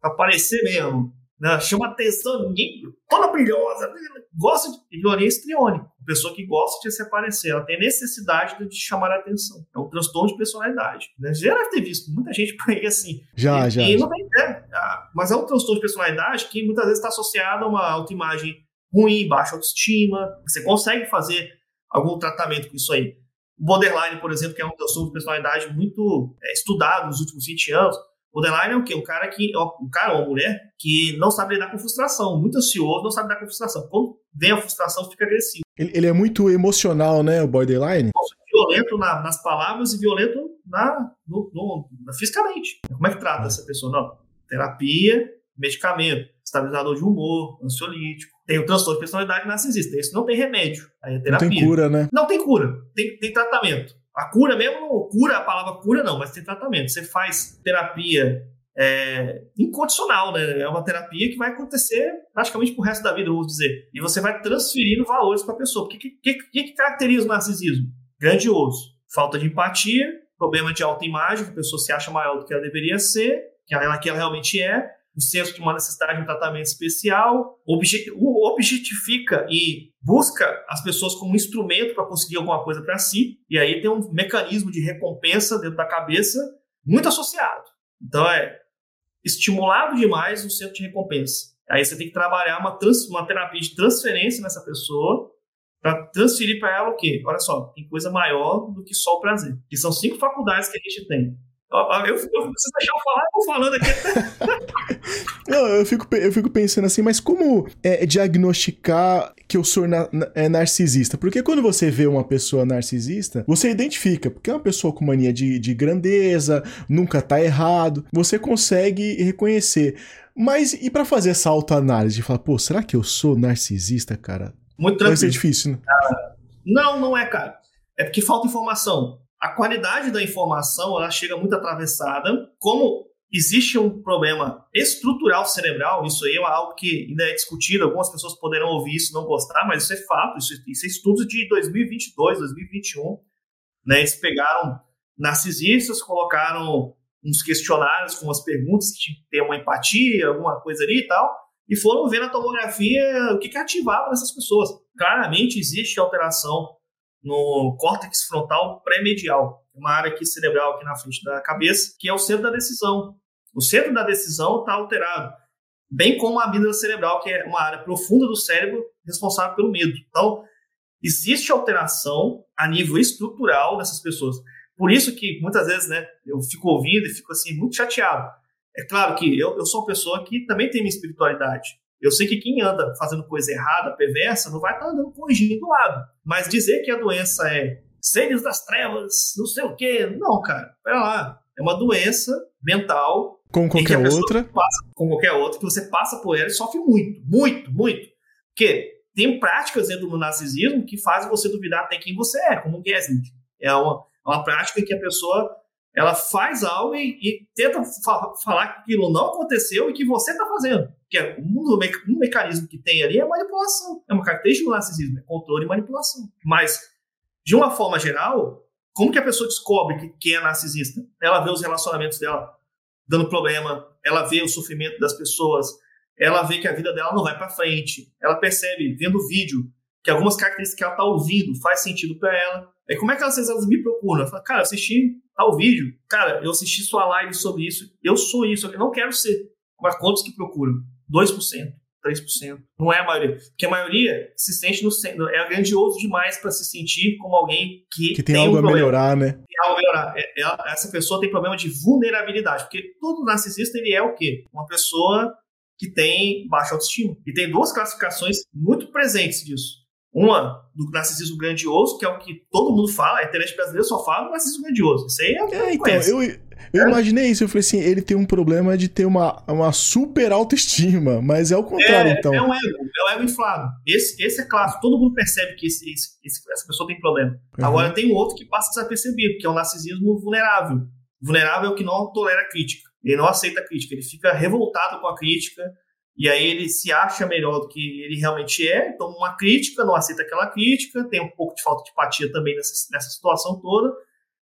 Pra aparecer mesmo né? chama atenção, ninguém, toda brilhosa, gosta de violência histriônica. Pessoa que gosta de se aparecer, ela tem necessidade de chamar a atenção. É um transtorno de personalidade. Né? Já deve ter visto muita gente por aí assim. Já, e, já. E não tem, é, mas é um transtorno de personalidade que muitas vezes está associado a uma autoimagem ruim, baixa autoestima. Você consegue fazer algum tratamento com isso aí. O borderline, por exemplo, que é um transtorno de personalidade muito é, estudado nos últimos 20 anos, Borderline é o quê? Um cara que, um cara ou uma mulher que não sabe lidar com frustração, muito ansioso, não sabe lidar com frustração. Quando vem a frustração, fica agressivo. Ele, ele é muito emocional, né, o borderline? Violento na, nas palavras e violento na, no, no, na, fisicamente. Como é que trata essa pessoa? Não, terapia, medicamento, estabilizador de humor, ansiolítico. Tem o transtorno de personalidade narcisista. Isso não tem remédio. Aí é terapia. Não tem cura, né? Não tem cura. Tem, tem tratamento. A cura mesmo, cura, a palavra cura não, mas tem tratamento. Você faz terapia é, incondicional, né? É uma terapia que vai acontecer praticamente pro resto da vida, vamos dizer. E você vai transferindo valores para a pessoa. O que, que, que, que caracteriza o narcisismo? Grandioso. Falta de empatia, problema de autoimagem, que a pessoa se acha maior do que ela deveria ser, que ela, que ela realmente é, o senso de uma necessidade de um tratamento especial, objetifica e busca as pessoas como um instrumento para conseguir alguma coisa para si, e aí tem um mecanismo de recompensa dentro da cabeça muito associado. Então é estimulado demais o centro de recompensa. Aí você tem que trabalhar uma, trans, uma terapia de transferência nessa pessoa para transferir para ela o quê? Olha só, tem coisa maior do que só o prazer. Que são cinco faculdades que a gente tem. Eu, eu, você deixar eu falar, eu falando aqui. *laughs* Não, eu fico, eu fico pensando assim, mas como é, diagnosticar que eu sou na, é narcisista? Porque quando você vê uma pessoa narcisista, você identifica, porque é uma pessoa com mania de, de grandeza, nunca tá errado, você consegue reconhecer. Mas e para fazer essa autoanálise, de falar, pô, será que eu sou narcisista, cara? Muito tranquilo. Vai ser difícil, né? não, não é, cara. É porque falta informação a qualidade da informação ela chega muito atravessada. Como existe um problema estrutural cerebral, isso aí é algo que ainda é discutido, algumas pessoas poderão ouvir isso e não gostar, mas isso é fato, isso, isso é estudos de 2022, 2021. Né? Eles pegaram narcisistas, colocaram uns questionários com umas perguntas que tinham que ter uma empatia, alguma coisa ali e tal, e foram ver na tomografia o que, que ativava nessas pessoas. Claramente existe alteração no córtex frontal pré-medial, uma área aqui cerebral aqui na frente da cabeça, que é o centro da decisão. O centro da decisão está alterado, bem como a amígdala cerebral, que é uma área profunda do cérebro responsável pelo medo. Então, existe alteração a nível estrutural dessas pessoas. Por isso que muitas vezes, né, eu fico ouvindo e fico assim muito chateado. É claro que eu, eu sou uma pessoa que também tem minha espiritualidade. Eu sei que quem anda fazendo coisa errada, perversa, não vai estar tá andando corrigindo do lado. Mas dizer que a doença é seres das trevas, não sei o quê. Não, cara, pera lá. É uma doença mental. Com qualquer outra. Passa, com qualquer outra, que você passa por ela e sofre muito, muito, muito. Porque tem práticas dentro do narcisismo que fazem você duvidar até quem você é, como o Gaslit. É uma, uma prática em que a pessoa ela faz algo e, e tenta fa falar que aquilo não aconteceu e que você está fazendo. Que é um, um, mecanismo que tem ali é manipulação. É uma característica do narcisismo, é controle e manipulação. Mas, de uma forma geral, como que a pessoa descobre que, que é narcisista? Ela vê os relacionamentos dela dando problema, ela vê o sofrimento das pessoas, ela vê que a vida dela não vai para frente, ela percebe, vendo o vídeo, que algumas características que ela está ouvindo faz sentido para ela. Aí como é que elas, elas me procuram? Ela fala, cara, assisti tal vídeo, cara, eu assisti sua live sobre isso, eu sou isso, eu não quero ser. Mas quantos que procuram? 2%, 3%. Não é a maioria. Porque a maioria se sente no centro. É grandioso demais para se sentir como alguém que, que tem, tem algo um a melhorar, né? Tem algo a melhorar. É, é, essa pessoa tem problema de vulnerabilidade. Porque todo narcisista ele é o quê? Uma pessoa que tem baixa autoestima. E tem duas classificações muito presentes disso. Uma do narcisismo grandioso, que é o que todo mundo fala, a internet brasileira só fala do narcisismo grandioso. Isso aí é. é então, eu, eu é? imaginei isso, eu falei assim, ele tem um problema de ter uma, uma super autoestima, mas é o contrário, é, então. É um ego, é um ego inflado. Esse, esse é clássico, todo mundo percebe que esse, esse, essa pessoa tem problema. Uhum. Agora tem outro que passa desapercebido, que é o narcisismo vulnerável. Vulnerável é o que não tolera crítica. Ele não aceita crítica, ele fica revoltado com a crítica, e aí ele se acha melhor do que ele realmente é, então uma crítica, não aceita aquela crítica, tem um pouco de falta de empatia também nessa, nessa situação toda,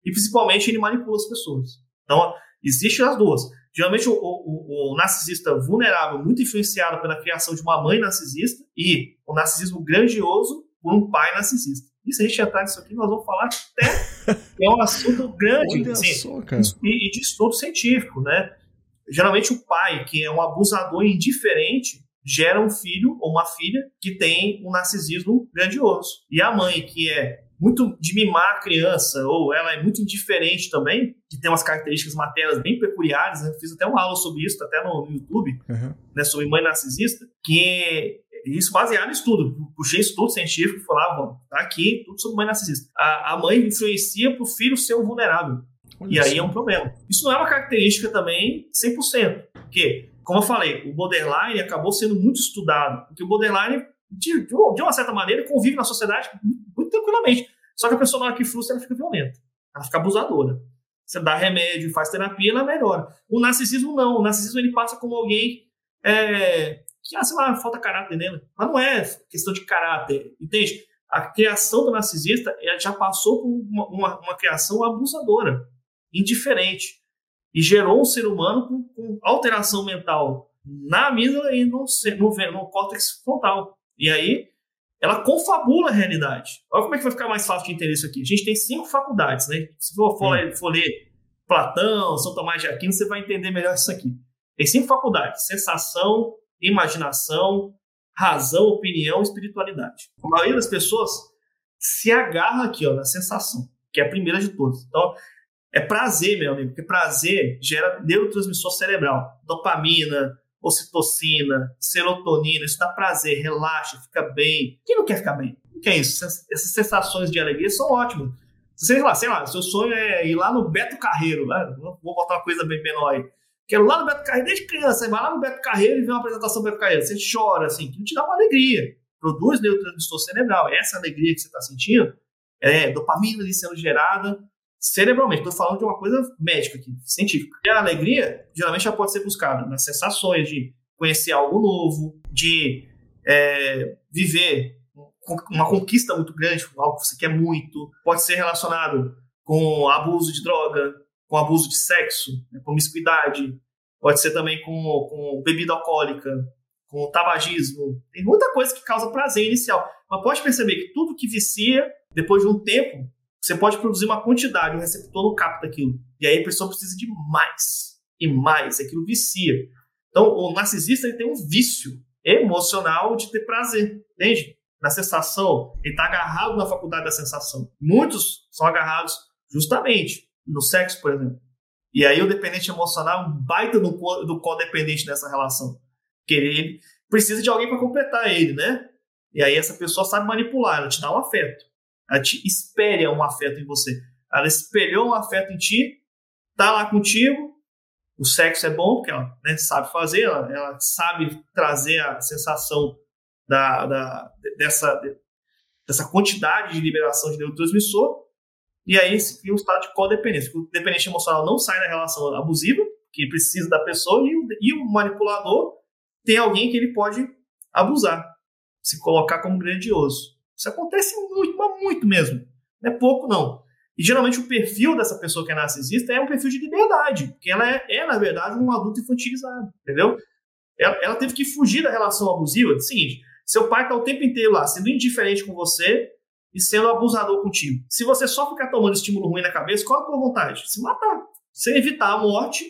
e principalmente ele manipula as pessoas. Então, existem as duas. Geralmente o, o, o, narcisista vulnerável, muito influenciado pela criação de uma mãe narcisista, e o narcisismo grandioso por um pai narcisista. E se a gente entrar nisso aqui, nós vamos falar até é um assunto grande assim, só, e, e de estudo científico, né? Geralmente o pai, que é um abusador indiferente, gera um filho ou uma filha que tem um narcisismo grandioso. E a mãe, que é muito de mimar a criança, ou ela é muito indiferente também, que tem umas características maternas bem peculiares, né? fiz até uma aula sobre isso, até no, YouTube, uhum. né, sobre mãe narcisista, que isso baseado em estudo. Puxei estudo científico e falava, tá aqui, tudo sobre mãe narcisista. A, a mãe influencia para o filho ser um vulnerável. Olha e aí é um problema. Isso não é uma característica também 100%. Porque, como eu falei, o borderline acabou sendo muito estudado. Porque o borderline, de, de uma certa maneira, convive na sociedade muito tranquilamente. Só que a pessoa, na hora que frustra, ela fica violenta. Ela fica abusadora. Você dá remédio, faz terapia, ela melhora. O narcisismo não. O narcisismo ele passa como alguém é, que, ah, sei lá, falta caráter nele. Mas não é questão de caráter, entende? A criação do narcisista já passou por uma, uma, uma criação abusadora indiferente. E gerou um ser humano com, com alteração mental na amígdala e no, no, no córtex frontal. E aí, ela confabula a realidade. Olha como é que vai ficar mais fácil de entender isso aqui. A gente tem cinco faculdades, né? Se for, for, hum. for ler Platão, São Tomás de Aquino, você vai entender melhor isso aqui. Tem cinco faculdades: sensação, imaginação, razão, opinião espiritualidade. A maioria das pessoas se agarra aqui ó, na sensação, que é a primeira de todas. Então, é prazer, meu amigo, porque prazer gera neurotransmissor cerebral, dopamina, ocitocina, serotonina, isso dá prazer, relaxa, fica bem. Quem não quer ficar bem? O que é isso? Essas sensações de alegria são ótimas. Sei lá, sei lá, seu sonho é ir lá no Beto Carreiro, né? vou botar uma coisa bem menor aí. Quero lá no Beto Carreiro, desde criança, vai lá no Beto Carreiro e vê uma apresentação do Beto Carreiro, você chora, assim, que te dá uma alegria, produz neurotransmissor cerebral. Essa alegria que você está sentindo é dopamina ali sendo gerada cerebralmente. Estou falando de uma coisa médica aqui, científica. E a alegria, geralmente, já pode ser buscada nas sensações de conhecer algo novo, de é, viver uma conquista muito grande, algo que você quer muito. Pode ser relacionado com abuso de droga, com abuso de sexo, né, promiscuidade. Pode ser também com, com bebida alcoólica, com tabagismo. Tem muita coisa que causa prazer inicial. Mas pode perceber que tudo que vicia, depois de um tempo, você pode produzir uma quantidade, o receptor não capta aquilo. E aí a pessoa precisa de mais e mais, aquilo vicia. Então, o narcisista ele tem um vício emocional de ter prazer, entende? Na sensação, ele está agarrado na faculdade da sensação. Muitos são agarrados justamente no sexo, por exemplo. E aí o dependente emocional é um baita do, do codependente nessa relação. Porque ele precisa de alguém para completar ele, né? E aí essa pessoa sabe manipular, ela te dá um afeto. Ela te espelha um afeto em você. Ela espelhou um afeto em ti, tá lá contigo. O sexo é bom, porque ela né, sabe fazer, ela, ela, sabe trazer a sensação da, da, dessa, dessa quantidade de liberação de neurotransmissor. e aí se cria um estado de codependência. O dependente emocional não sai da relação abusiva, que precisa da pessoa, e o, e o manipulador tem alguém que ele pode abusar, se colocar como grandioso. Isso acontece muito, muito mesmo. Não é pouco, não. E geralmente o perfil dessa pessoa que é narcisista é um perfil de liberdade, porque ela é, é na verdade, um adulto infantilizado, entendeu? Ela, ela teve que fugir da relação abusiva. É o seguinte, seu pai está o tempo inteiro lá, sendo indiferente com você, e sendo abusador contigo. Se você só ficar tomando estímulo ruim na cabeça, qual é a tua vontade? Se matar. Você evitar a morte,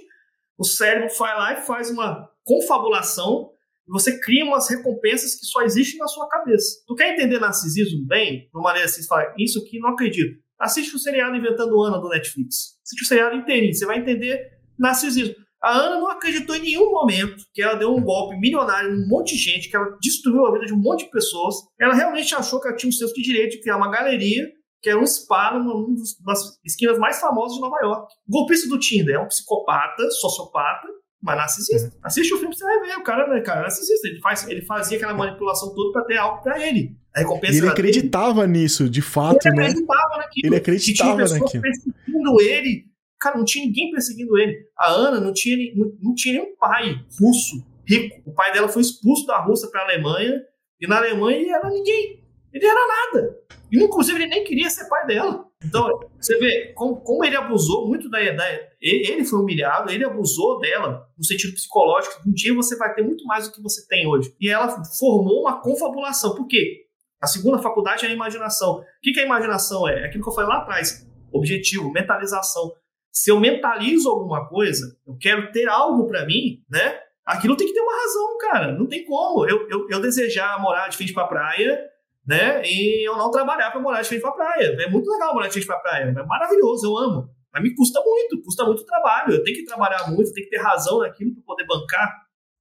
o cérebro vai lá e faz uma confabulação você cria umas recompensas que só existem na sua cabeça. Tu quer entender narcisismo bem? De uma maneira assim, você fala, isso aqui não acredito. Assiste o seriado Inventando Ana do Netflix. Assiste o seriado inteirinho, você vai entender narcisismo. A Ana não acreditou em nenhum momento que ela deu um golpe milionário em um monte de gente, que ela destruiu a vida de um monte de pessoas. Ela realmente achou que ela tinha um senso de direito de criar uma galeria, que era um spa numa das esquinas mais famosas de Nova York. O golpista do Tinder é um psicopata, sociopata, mas narcisista. Assiste o filme, você vai ver. O cara, né, cara é narcisista. Ele, faz, ele fazia aquela manipulação toda para ter algo para ele. A recompensa e ele acreditava dele. nisso, de fato, ele né? Acreditava naquilo. Ele acreditava naquilo. perseguindo ele Cara, não tinha ninguém perseguindo ele. A Ana não tinha, não, não tinha nenhum pai russo, rico. O pai dela foi expulso da Rússia para a Alemanha, e na Alemanha era ninguém. Ele era nada. E, inclusive, ele nem queria ser pai dela. Então, você vê como, como ele abusou muito da, da. Ele foi humilhado, ele abusou dela no sentido psicológico. Um dia você vai ter muito mais do que você tem hoje. E ela formou uma confabulação. Por quê? A segunda faculdade é a imaginação. O que, que a imaginação é? É aquilo que eu falei lá atrás: objetivo, mentalização se eu mentalizo alguma coisa, eu quero ter algo para mim, né? Aquilo tem que ter uma razão, cara. Não tem como eu, eu, eu desejar morar de frente para praia, né? E eu não trabalhar para morar de frente para praia. É muito legal morar de frente para praia, é maravilhoso, eu amo. Mas me custa muito, custa muito trabalho. Eu tenho que trabalhar muito, tenho que ter razão naquilo para poder bancar.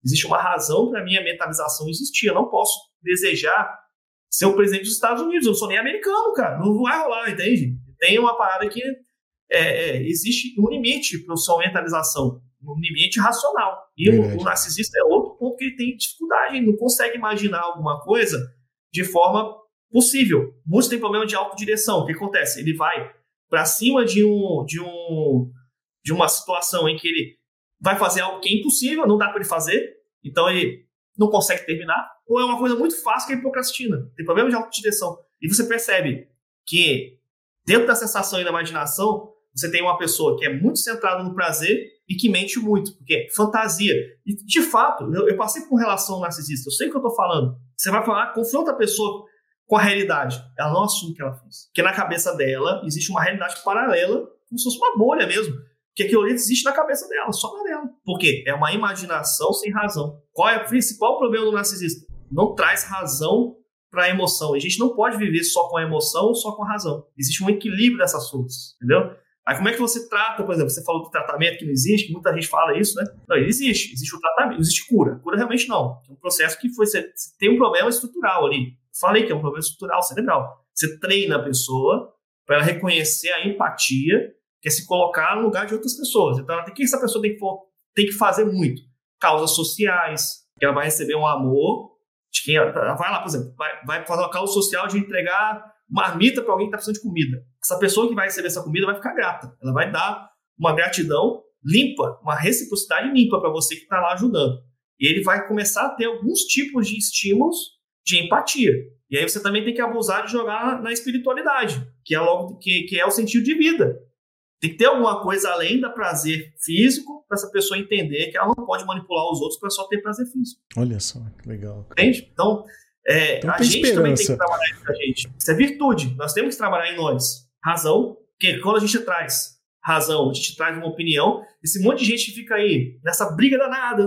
Existe uma razão para minha mentalização existir. Eu não posso desejar ser o presidente dos Estados Unidos. Eu não sou nem americano, cara. Não vai rolar, entende? Tem uma parada que é, é, existe um limite para sua mentalização, um limite racional. E o, o, narcisista é outro ponto que ele tem dificuldade, ele não consegue imaginar alguma coisa de forma possível. Muitos têm problema de autodireção. O que acontece? Ele vai para cima de um, de um de uma situação em que ele vai fazer algo que é impossível, não dá para ele fazer, então ele não consegue terminar, ou é uma coisa muito fácil que ele procrastina, tem problema de autodireção. E você percebe que dentro da sensação e da imaginação, você tem uma pessoa que é muito centrada no prazer e que mente muito, porque é fantasia. E, de fato, eu, eu passei por relação narcisista, eu sei o que eu estou falando. Você vai falar, confronta a pessoa com a realidade. Ela não assume o que ela fez. Porque na cabeça dela existe uma realidade paralela, como se fosse uma bolha mesmo. Que aquilo ali existe na cabeça dela, só na dela. Por quê? É uma imaginação sem razão. Qual é o principal problema do narcisista? Não traz razão para a emoção. A gente não pode viver só com a emoção ou só com a razão. Existe um equilíbrio dessas forças, entendeu? Aí como é que você trata, por exemplo, você falou do tratamento que não existe, muita gente fala isso, né? Não, existe, existe o tratamento, existe cura. Cura realmente não. É um processo que foi, você tem um problema estrutural ali. Falei que é um problema estrutural, cerebral. Você treina a pessoa para ela reconhecer a empatia, que é se colocar no lugar de outras pessoas. Então, o que essa pessoa tem que, tem que fazer muito? Causas sociais, que ela vai receber um amor de quem ela, vai lá, por exemplo, vai, vai fazer uma causa social de entregar marmita para alguém que está precisando de comida. Essa pessoa que vai receber essa comida vai ficar grata. Ela vai dar uma gratidão limpa, uma reciprocidade limpa para você que está lá ajudando. E ele vai começar a ter alguns tipos de estímulos de empatia. E aí você também tem que abusar de jogar na espiritualidade, que é logo que, que é o sentido de vida. Tem que ter alguma coisa além da prazer físico para essa pessoa entender que ela não pode manipular os outros para só ter prazer físico. Olha só, que legal. Entende? Então, é, então a gente esperança. também tem que trabalhar isso a gente. Isso é virtude. Nós temos que trabalhar em nós. Razão, porque quando a gente traz razão, a gente traz uma opinião, esse monte de gente que fica aí nessa briga danada.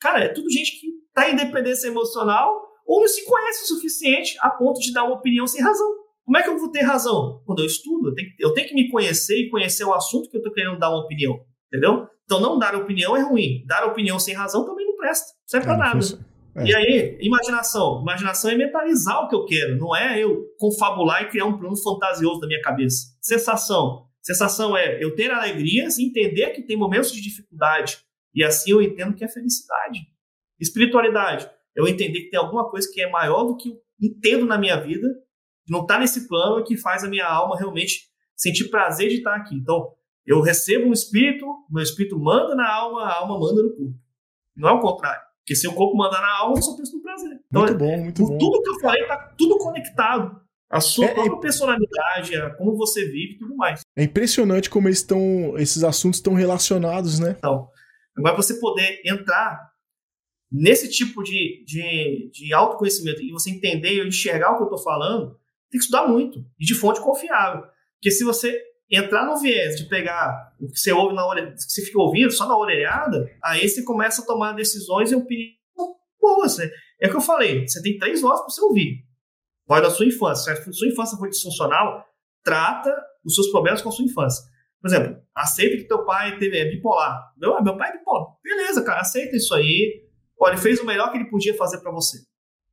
Cara, é tudo gente que está em dependência emocional ou não se conhece o suficiente a ponto de dar uma opinião sem razão. Como é que eu vou ter razão? Quando eu estudo, eu tenho, eu tenho que me conhecer e conhecer o assunto que eu estou querendo dar uma opinião. Entendeu? Então, não dar opinião é ruim. Dar opinião sem razão também não presta. Não serve é, para nada. É. E aí, imaginação. Imaginação é mentalizar o que eu quero, não é eu confabular e criar um plano fantasioso da minha cabeça. Sensação. Sensação é eu ter alegrias e entender que tem momentos de dificuldade. E assim eu entendo que é felicidade. Espiritualidade. Eu entender que tem alguma coisa que é maior do que eu entendo na minha vida, que não está nesse plano e que faz a minha alma realmente sentir prazer de estar aqui. Então, eu recebo um espírito, meu espírito manda na alma, a alma manda no corpo. Não é o contrário. Porque se o corpo mandar na alma, eu só penso no prazer. Então, muito bom, muito bom. Tudo que eu falei está tudo conectado. A sua é, é própria é... personalidade, a como você vive e tudo mais. É impressionante como eles estão, esses assuntos estão relacionados, né? Então, agora você poder entrar nesse tipo de, de, de autoconhecimento e você entender e enxergar o que eu estou falando, tem que estudar muito e de fonte confiável. Porque se você entrar no viés de pegar o que você ouve na orelha, que você fica ouvindo só na orelhada, aí você começa a tomar decisões e opiniões boas. Né? É o que eu falei, você tem três vozes para você ouvir. Voz da sua infância. Se a sua infância foi disfuncional, trata os seus problemas com a sua infância. Por exemplo, aceita que teu pai teve, é bipolar. Meu, meu pai é bipolar. Beleza, cara, aceita isso aí. Olha, ele fez o melhor que ele podia fazer para você.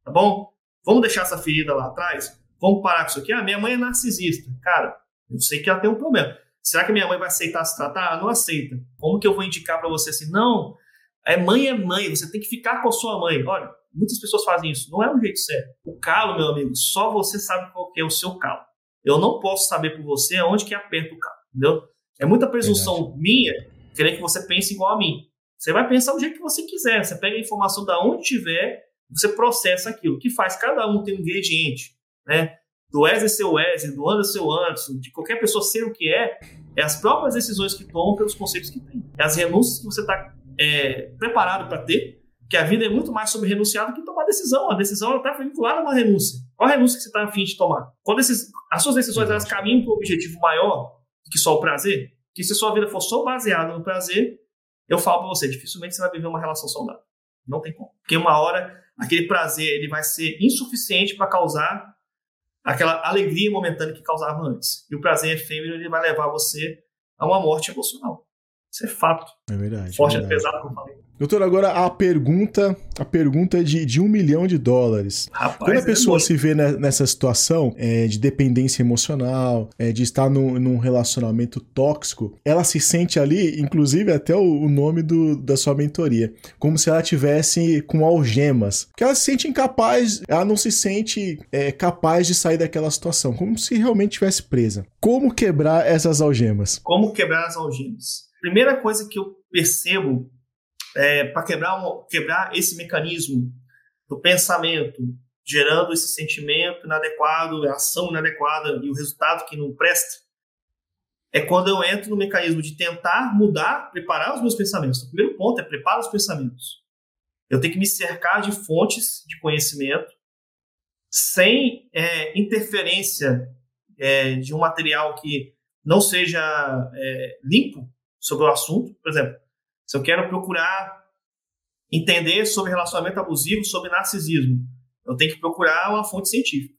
Tá bom? Vamos deixar essa ferida lá atrás? Vamos parar com isso aqui? Ah, minha mãe é narcisista. Cara, eu sei que ela tem um problema. Será que minha mãe vai aceitar se tratar? Ela não aceita. Como que eu vou indicar para você assim? Não, é mãe é mãe, você tem que ficar com a sua mãe. Olha, muitas pessoas fazem isso. Não é um jeito certo. O calo, meu amigo, só você sabe qual é o seu calo. Eu não posso saber por você aonde que aperta o calo, entendeu? É muita presunção Verdade. minha querer que você pense igual a mim. Você vai pensar do jeito que você quiser. Você pega a informação da onde tiver, você processa aquilo. O que faz? Cada um tem um ingrediente, né? Do Wesley ser Wesley, do Anderson ser Anderson, de qualquer pessoa ser o que é, é as próprias decisões que tomam pelos conceitos que tem. É as renúncias que você está é, preparado para ter, que a vida é muito mais sobre renunciar do que tomar decisão. A decisão está vinculada a uma renúncia. Qual a renúncia que você está afim de tomar? Quando esses, as suas decisões elas caminham para um objetivo maior que só o prazer, que se a sua vida for só baseada no prazer, eu falo para você, dificilmente você vai viver uma relação saudável. Não tem como. Porque uma hora, aquele prazer ele vai ser insuficiente para causar aquela alegria momentânea que causava antes. E o prazer efêmero ele vai levar você a uma morte emocional. Isso é fato. É verdade. Forte é verdade. pesado, como eu falei. Doutor, agora a pergunta, a pergunta de, de um milhão de dólares. Rapaz, Quando a é pessoa é se vê nessa situação é, de dependência emocional, é, de estar no, num relacionamento tóxico, ela se sente ali, inclusive até o, o nome do, da sua mentoria, como se ela tivesse com algemas. Que ela se sente incapaz, ela não se sente é, capaz de sair daquela situação, como se realmente estivesse presa. Como quebrar essas algemas? Como quebrar as algemas? Primeira coisa que eu percebo é, para quebrar, quebrar esse mecanismo do pensamento, gerando esse sentimento inadequado, a ação inadequada e o resultado que não presta, é quando eu entro no mecanismo de tentar mudar, preparar os meus pensamentos. O primeiro ponto é preparar os pensamentos. Eu tenho que me cercar de fontes de conhecimento sem é, interferência é, de um material que não seja é, limpo sobre o assunto. Por exemplo, se eu quero procurar entender sobre relacionamento abusivo, sobre narcisismo, eu tenho que procurar uma fonte científica.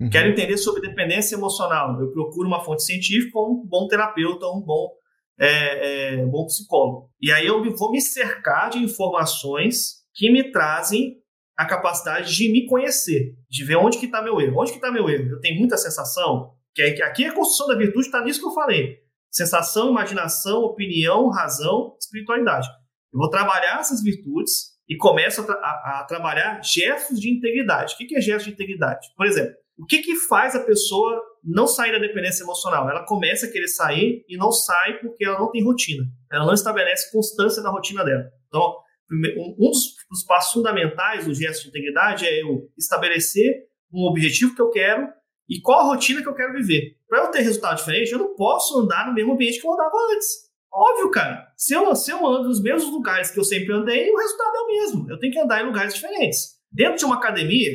Uhum. Quero entender sobre dependência emocional, eu procuro uma fonte científica ou um bom terapeuta, um bom, é, é, bom psicólogo. E aí eu vou me cercar de informações que me trazem a capacidade de me conhecer, de ver onde que está meu erro. Onde que está meu erro? Eu tenho muita sensação, que, é, que aqui a construção da virtude está nisso que eu falei. Sensação, imaginação, opinião, razão, espiritualidade. Eu vou trabalhar essas virtudes e começo a, tra a, a trabalhar gestos de integridade. O que, que é gesto de integridade? Por exemplo, o que, que faz a pessoa não sair da dependência emocional? Ela começa a querer sair e não sai porque ela não tem rotina. Ela não estabelece constância na rotina dela. Então, um dos, passos fundamentais do gesto de integridade é eu estabelecer um objetivo que eu quero e qual a rotina que eu quero viver. Para eu ter resultado diferente, eu não posso andar no mesmo ambiente que eu andava antes. Óbvio, cara. Se eu, se eu ando nos mesmos lugares que eu sempre andei, o resultado é o mesmo. Eu tenho que andar em lugares diferentes. Dentro de uma academia,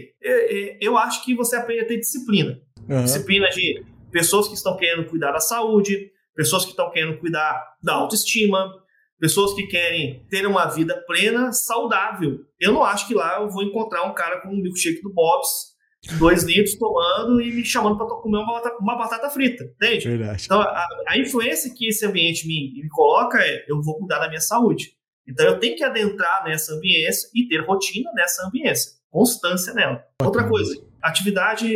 eu acho que você aprende a ter disciplina. Uhum. Disciplina de pessoas que estão querendo cuidar da saúde, pessoas que estão querendo cuidar da autoestima, pessoas que querem ter uma vida plena, saudável. Eu não acho que lá eu vou encontrar um cara com um milkshake do Bob's dois litros tomando e me chamando para comer uma batata, uma batata, frita, entende? Verdade. Então, a, a, influência que esse ambiente me, me coloca é eu vou cuidar da minha saúde. Então, eu tenho que adentrar nessa ambiência e ter rotina nessa ambiência, constância nela. Outra coisa, atividade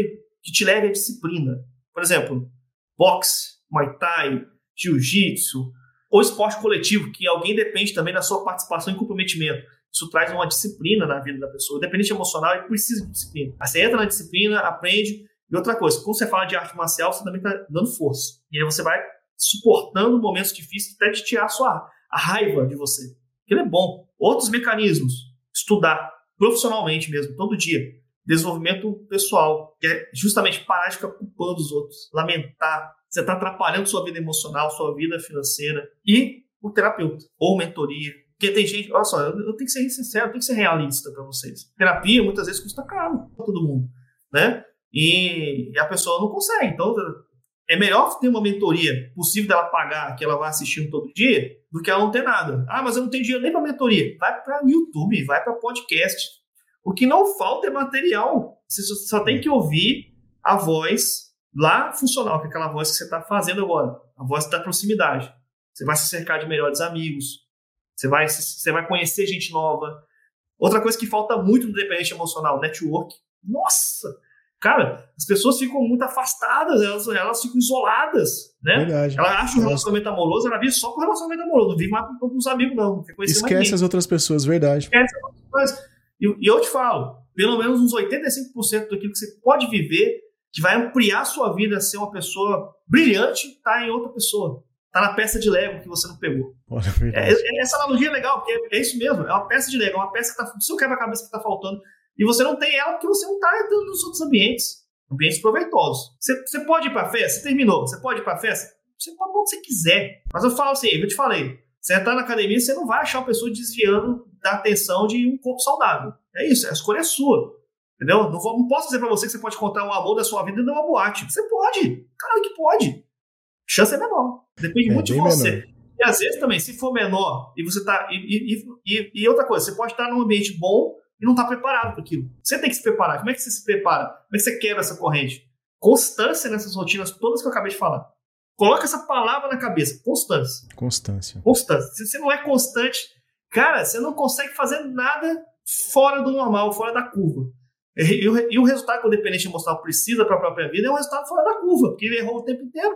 que te leve à disciplina. Por exemplo, boxe, muay thai, jiu-jitsu, ou esporte coletivo, que alguém depende também da sua participação e comprometimento. Isso traz uma disciplina na vida da pessoa. Independente emocional, ele precisa de disciplina. Aí você entra na disciplina, aprende, E outra coisa, quando você fala de arte marcial, você também está dando força. E aí você vai suportando momentos difíceis até de tirar a sua a raiva de você. Aquilo é bom. Outros mecanismos, estudar profissionalmente mesmo, todo dia. Desenvolvimento pessoal, que é justamente parar de ficar culpando os outros, lamentar. Você está atrapalhando sua vida emocional, sua vida financeira. E o terapeuta, ou mentoria. Porque tem gente, olha só, eu, eu tenho que ser sincero, eu tenho que ser realista para vocês. Terapia muitas vezes custa caro para todo mundo, né? E, e a pessoa não consegue. Então, é melhor ter uma mentoria possível dela pagar, que ela vai assistindo todo dia, do que ela não ter nada. Ah, mas eu não tenho dinheiro nem para mentoria. Vai para YouTube, vai para podcast. O que não falta é material. Você só tem que ouvir a voz lá funcional, que é aquela voz que você está fazendo agora, a voz da proximidade. Você vai se cercar de melhores amigos, você vai, você vai conhecer gente nova. Outra coisa que falta muito no dependente emocional, network. Nossa! Cara, as pessoas ficam muito afastadas, elas, elas ficam isoladas, né? Verdade. Ela acha o um relacionamento amoroso, ela vive só com o relacionamento amoroso, não vive mais com os amigos, não. não Esquece as outras pessoas, verdade. Esquece as outras coisas. E, e eu te falo, pelo menos uns 85% daquilo que você pode viver, que vai ampliar a sua vida a ser uma pessoa brilhante, tá em outra pessoa. Tá na peça de Lego que você não pegou. Olha, é, é, essa analogia é legal, porque é, é, isso mesmo, é uma peça de Lego, é uma peça que tá, o seu quebra-cabeça que tá faltando. E você não tem ela porque você não está entrando nos outros ambientes, ambientes proveitosos. Você, você pode ir para festa? Você terminou. Você pode ir para festa? Você pode onde você quiser. Mas eu falo assim, eu te falei, você entrar na academia, você não vai achar uma pessoa desviando da atenção de um corpo saudável. É isso, a escolha é sua. Entendeu? Não, vou, não posso dizer para você que você pode contar o amor da sua vida dentro de uma boate. Você pode. Claro que pode. A chance é menor. Depende é, muito de você. Menor. E às vezes também, se for menor e você tá. E, e, e, outra coisa, você pode estar num ambiente bom e não está preparado para aquilo. Você tem que se preparar. Como é que você se prepara? Como é que você quebra essa corrente? Constância nessas rotinas todas que eu acabei de falar. Coloca essa palavra na cabeça. Constância. Constância. Constância. Se você não é constante, cara, você não consegue fazer nada fora do normal, fora da curva. E, o, e o resultado que o dependente emocional precisa para a própria vida é um resultado fora da curva, porque ele errou o tempo inteiro,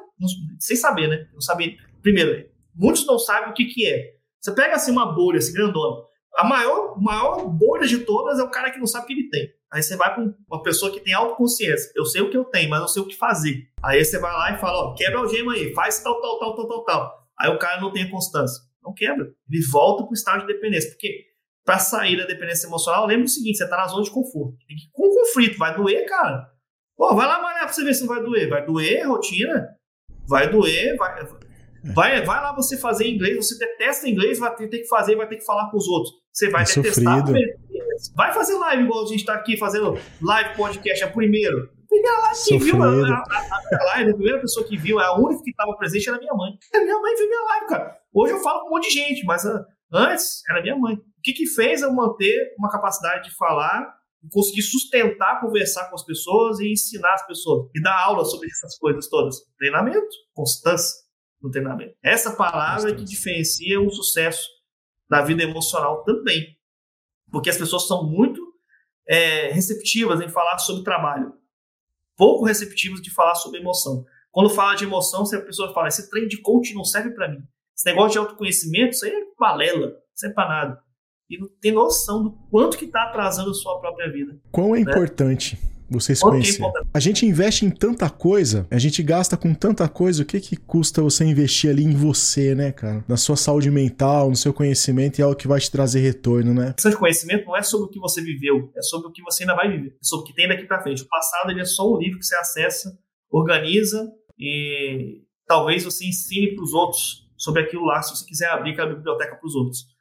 sem saber, né? Não sabia. Primeiro, muitos não sabem o que, que é. Você pega assim uma bolha, assim, grandona, a maior, maior bolha de todas é o cara que não sabe o que ele tem. Aí você vai com uma pessoa que tem autoconsciência. Eu sei o que eu tenho, mas eu sei o que fazer. Aí você vai lá e fala, ó, quebra o gema aí, faz tal, tal, tal, tal, tal, tal. Aí o cara não tem a constância. Não quebra. Ele volta para o estado de dependência. Porque para sair da dependência emocional, lembra o seguinte, você está na zona de conforto. Tem que ir com conflito. Vai doer, cara. Pô, vai lá malhar para você ver se não vai doer. Vai doer, rotina. Vai doer, vai, Vai, vai lá você fazer inglês, você detesta inglês, vai ter, ter que fazer, vai ter que falar com os outros. Você vai é detestar. Vai fazer live igual a gente está aqui fazendo live podcast, é o primeiro. Primeira live que viu, a, a, a, live, a primeira pessoa que viu, a única que estava presente era minha mãe. A minha mãe viu minha live, cara. Hoje eu falo com um monte de gente, mas uh, antes era minha mãe. O que, que fez eu manter uma capacidade de falar e conseguir sustentar, conversar com as pessoas e ensinar as pessoas e dar aula sobre essas coisas todas? Treinamento, constância no treinamento. Essa palavra é que diferencia o sucesso da vida emocional também. Porque as pessoas são muito é, receptivas em falar sobre trabalho, pouco receptivas de falar sobre emoção. Quando fala de emoção, se a pessoa fala, esse treino de coach não serve para mim. Esse negócio de autoconhecimento, isso aí é balela, isso é para nada. E não tem noção do quanto que está atrasando a sua própria vida. Quão é né? importante você se conhecer. A gente investe em tanta coisa, a gente gasta com tanta coisa, o que que custa você investir ali em você, né, cara? Na sua saúde mental, no seu conhecimento e é algo que vai te trazer retorno, né? A de conhecimento não é sobre o que você viveu, é sobre o que você ainda vai viver, é sobre o que tem daqui para frente. O passado ele é só um livro que você acessa, organiza e talvez você ensine para os outros sobre aquilo lá, se você quiser abrir aquela biblioteca para os outros.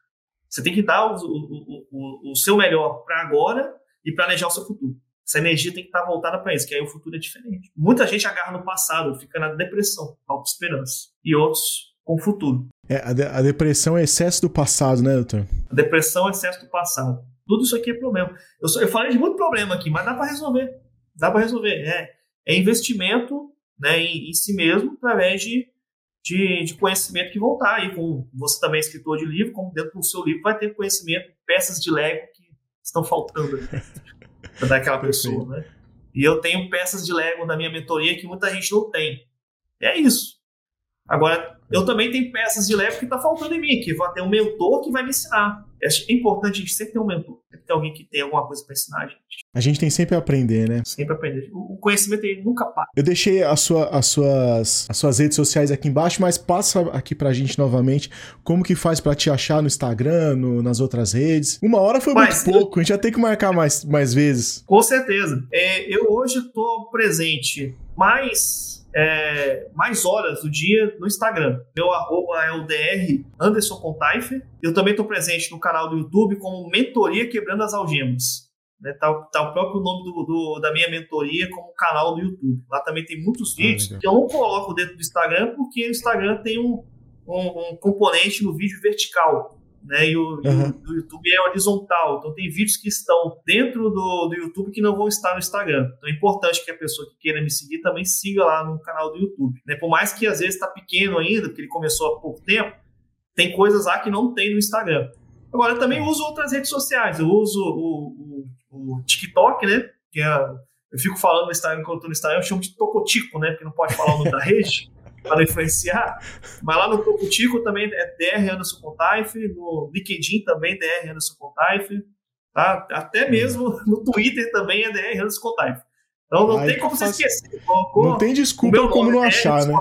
Você tem que dar o, o, o, o seu melhor para agora e planejar o seu futuro. Essa energia tem que estar voltada para isso, que aí o futuro é diferente. Muita gente agarra no passado, fica na depressão, auto-esperança. E outros com o futuro. É, a, de a, depressão é excesso do passado, né, doutor? A depressão é excesso do passado. Tudo isso aqui é problema. Eu, só, eu falei de muito problema aqui, mas dá para resolver. Dá para resolver. É, é investimento né, em, em, si mesmo através de, de, de, conhecimento que vão estar aí. Com, você também é escritor de livro, como dentro do seu livro vai ter conhecimento, peças de Lego que estão faltando. *laughs* daquela pessoa, né? E eu tenho peças de Lego da minha mentoria que muita gente não tem. E é isso. Agora, eu também tenho peças de leve que está faltando em mim, que vou ter um mentor que vai me ensinar. É importante a gente sempre ter um mentor, sempre ter alguém que tem alguma coisa para ensinar a gente. A gente tem sempre a aprender, né? Sempre aprender. O conhecimento ele nunca para. Eu deixei a sua, as, suas, as suas redes sociais aqui embaixo, mas passa aqui pra gente novamente como que faz para te achar no Instagram, no, nas outras redes. Uma hora foi mas, muito pouco, a gente já tem que marcar mais, mais vezes. Com certeza. É, eu hoje estou presente mais é, mais horas do dia no Instagram. Meu arroba é o DR Anderson Contaife. Eu também estou presente no canal do YouTube como Mentoria Quebrando as Algemas. Né, tá, tá, o próprio nome do, do, da minha mentoria como canal do YouTube. Lá também tem muitos ah, vídeos ah, que eu não coloco dentro do Instagram porque o Instagram tem um, um, um componente no vídeo vertical né? E o, uhum. o, YouTube é horizontal, então tem vídeos que estão dentro do, do YouTube que não vão estar no Instagram. Então é importante que a pessoa que queira me seguir também siga lá no canal do YouTube. Né? Por mais que às vezes está pequeno ainda, porque ele começou há pouco tempo, tem coisas lá que não tem no Instagram. Agora, eu também uso outras redes sociais. Eu uso o, o, o TikTok, né? Que é, eu fico falando no Instagram, quando eu tô no Instagram, eu chamo de Tocotico, né? Porque não pode falar o nome da rede *laughs* para influenciar. Mas lá no Tocutico também é DR Anderson Contaife, no LinkedIn também DR Anderson Contaife, tá? Até mesmo *laughs* no Twitter também é DR Anderson Contaife. Então não Ai, tem como você esquecer. Colocou não tem desculpa como não achar, né?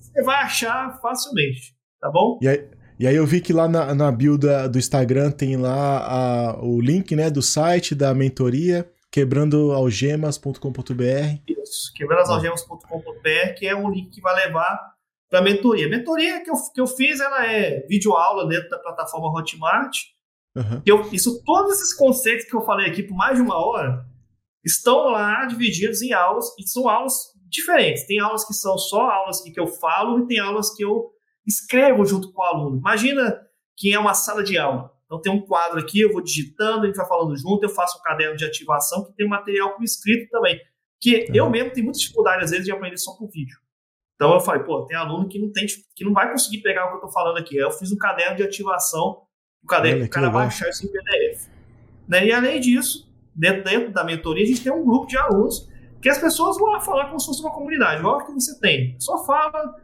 Você vai achar facilmente, tá bom? E aí, e aí eu vi que lá na, na bio da, do Instagram tem lá a, o link né, do site, da mentoria quebrandoalgemas.com.br. Isso, quebrandoalgemas.com.br, que é um link que vai levar para a mentoria. A mentoria que eu, que eu fiz, ela é videoaula dentro da plataforma Hotmart. Uhum. Eu, isso, todos esses conceitos que eu falei aqui por mais de uma hora estão lá divididos em aulas, e são aulas diferentes. Tem aulas que são só aulas que, que eu falo e tem aulas que eu escrevo junto com o aluno. Imagina que é uma sala de aula. Então tem um quadro aqui, eu vou digitando, a gente vai falando junto, eu faço um caderno de ativação que tem material por escrito também. Que uhum. eu mesmo tenho muita dificuldade, às vezes, de aprender só por vídeo. Então eu falei, pô, tem aluno que não tem, que não vai conseguir pegar o que eu estou falando aqui. Eu fiz um caderno de ativação, um caderno para o cara baixar isso em PDF. Né? E além disso, dentro, dentro da mentoria, a gente tem um grupo de alunos que as pessoas vão lá falar como se fosse uma comunidade, igual que você tem. Só fala,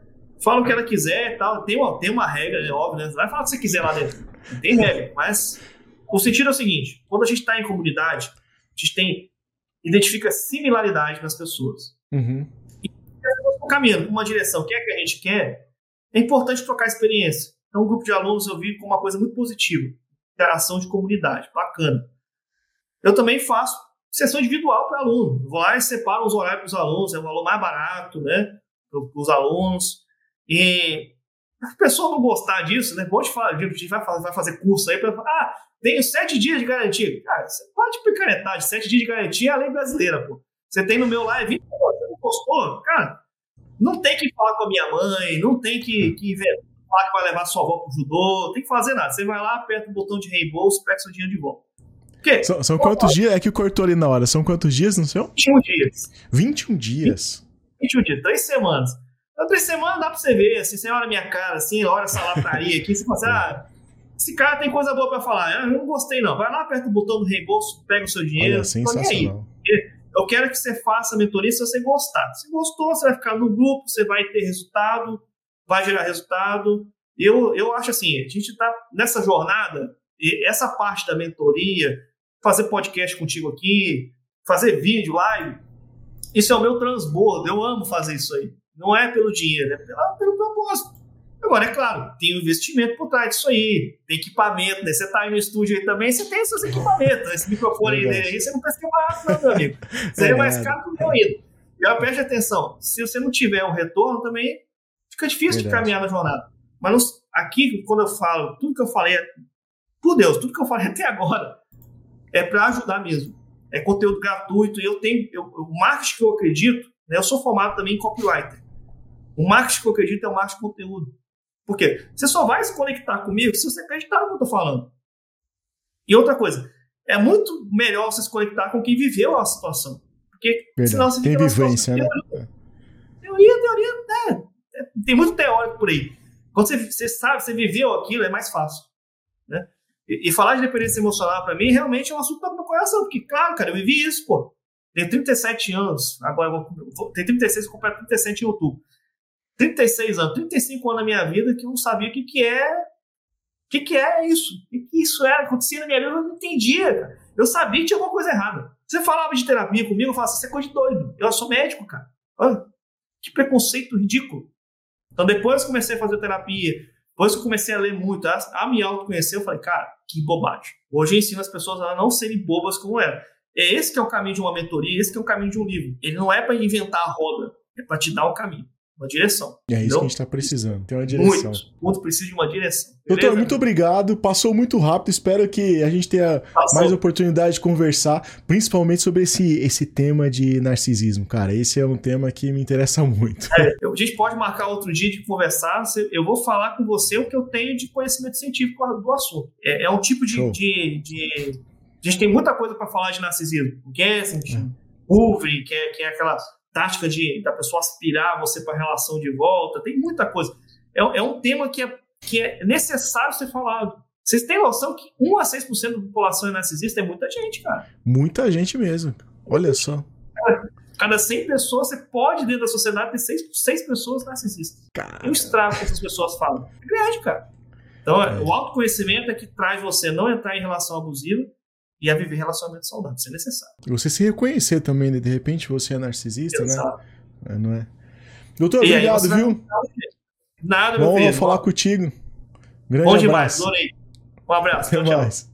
fala o que ela quiser tal. Tem uma, tem uma regra, é óbvio, né? Você vai falar o que você quiser lá dentro. Não tem regra. Mas o sentido é o seguinte: quando a gente está em comunidade, a gente tem identifica similaridade nas pessoas. Uhum. E se caminhando uma direção que é que a gente quer, é importante trocar experiência. Então, um grupo de alunos eu vi como uma coisa muito positiva. Interação de comunidade, bacana. Eu também faço sessão individual para aluno. Vou lá e separo os horários para os alunos, é o valor mais barato, né? Para os alunos. E a pessoa não gostar disso, né? Pode falar, a gente vai fazer, vai fazer curso aí para ah, tenho sete dias de garantia. Cara, você pode picaretar, sete dias de garantia é a lei brasileira, pô. Você tem no meu lá, é 20 você não gostou? Cara, não tem que falar com a minha mãe, não tem que, que falar que vai levar sua avó pro judô, não tem que fazer nada. Você vai lá, aperta o botão de reembolso, pega seu dinheiro de volta. São, são quantos dias? É que cortou ali na hora. São quantos dias no seu? 21 dias. 21 dias? 21 dias, três semanas. Na três semanas dá pra você ver, assim, você olha minha cara, assim, olha essa lataria aqui, você fala assim, ah, esse cara tem coisa boa pra falar. Ah, eu não gostei, não. Vai lá, aperta o botão do reembolso, pega o seu dinheiro. Olha, sensacional. Eu quero que você faça a mentoria se você gostar. Se gostou, você vai ficar no grupo, você vai ter resultado, vai gerar resultado. Eu, eu acho assim, a gente está nessa jornada, e essa parte da mentoria, fazer podcast contigo aqui, fazer vídeo, live, isso é o meu transbordo. Eu amo fazer isso aí. Não é pelo dinheiro, é pelo, pelo propósito. Agora, é claro, tem um investimento por trás disso aí, tem equipamento, né? Você tá aí no estúdio aí também, você tem seus equipamentos. Esse microfone aí, você não pensa que é barato, não, meu amigo. *laughs* Seria é mais caro que o meu ainda. E preste atenção, se você não tiver um retorno também, fica difícil Verdade. de caminhar na jornada. Mas aqui, quando eu falo, tudo que eu falei, é, por Deus, tudo que eu falei *laughs* até agora é para ajudar mesmo. É conteúdo gratuito e eu tenho, eu, o marketing que eu acredito, né, eu sou formado também em copywriter. O marketing que eu acredito é o marketing de conteúdo. Por quê? Você só vai se conectar comigo se você acreditar no que eu estou falando. E outra coisa, é muito melhor você se conectar com quem viveu a situação. Porque Verdade. senão você Tem vivência, né? Teoria, teoria, né? Tem muito teórico por aí. Quando você, você sabe, você viveu aquilo, é mais fácil. Né? E, e falar de dependência emocional para mim realmente é um assunto do meu coração, porque, claro, cara, eu vivi isso, pô. Tenho 37 anos, agora eu vou, tenho 36, vou comprar 37 em outubro. 36 anos, 35 anos na minha vida que eu não sabia o que, que é. O que, que é isso? O que, que isso era? Acontecia na minha vida, eu não entendia, cara. Eu sabia que tinha alguma coisa errada. Você falava de terapia comigo, eu falava, assim, isso é coisa de doido. Eu sou médico, cara. Olha, que preconceito ridículo. Então, depois que comecei a fazer terapia, depois que eu comecei a ler muito, a, a me autoconhecer, eu falei, cara, que bobagem. Hoje eu ensino as pessoas a não serem bobas como era. É esse que é o caminho de uma mentoria, esse que é o caminho de um livro. Ele não é para inventar a roda, é para te dar o caminho uma direção. É isso que a gente está precisando, tem uma direção. Muito, muito precisa de uma direção. Beleza? Doutor, muito obrigado. Passou muito rápido. Espero que a gente tenha Passou. mais oportunidade de conversar, principalmente sobre esse, esse tema de narcisismo, cara. Esse é um tema que me interessa muito. É, a gente pode marcar outro dia de conversar. Eu vou falar com você o que eu tenho de conhecimento científico do assunto. É, é um tipo de, de, de, A gente tem muita coisa para falar de narcisismo. O que é, assim, é. que é, que é aquela tática de da pessoa aspirar você para a relação de volta, tem muita coisa. É, é, um tema que é, que é necessário ser falado. Vocês têm noção que 1 a 6% da população é narcisista é muita gente, cara. Muita gente mesmo. Olha só. Cada 100 pessoas, você pode, dentro da sociedade, ter 6, 6 pessoas narcisistas. Cara. É um estrago que essas pessoas falam. É grande, cara. Então, é. o autoconhecimento é que traz você não entrar em relação abusiva, e a viver relacionamentos saudáveis. Isso é necessário. Você se reconhecer também, né? De repente você é narcisista, né? Exato. né? Não é? Doutor, e obrigado, viu? Nada, meu Bom filho. falar contigo. Grande Bom demais, adorei. Um abraço. Até tchau, mais. Tchau.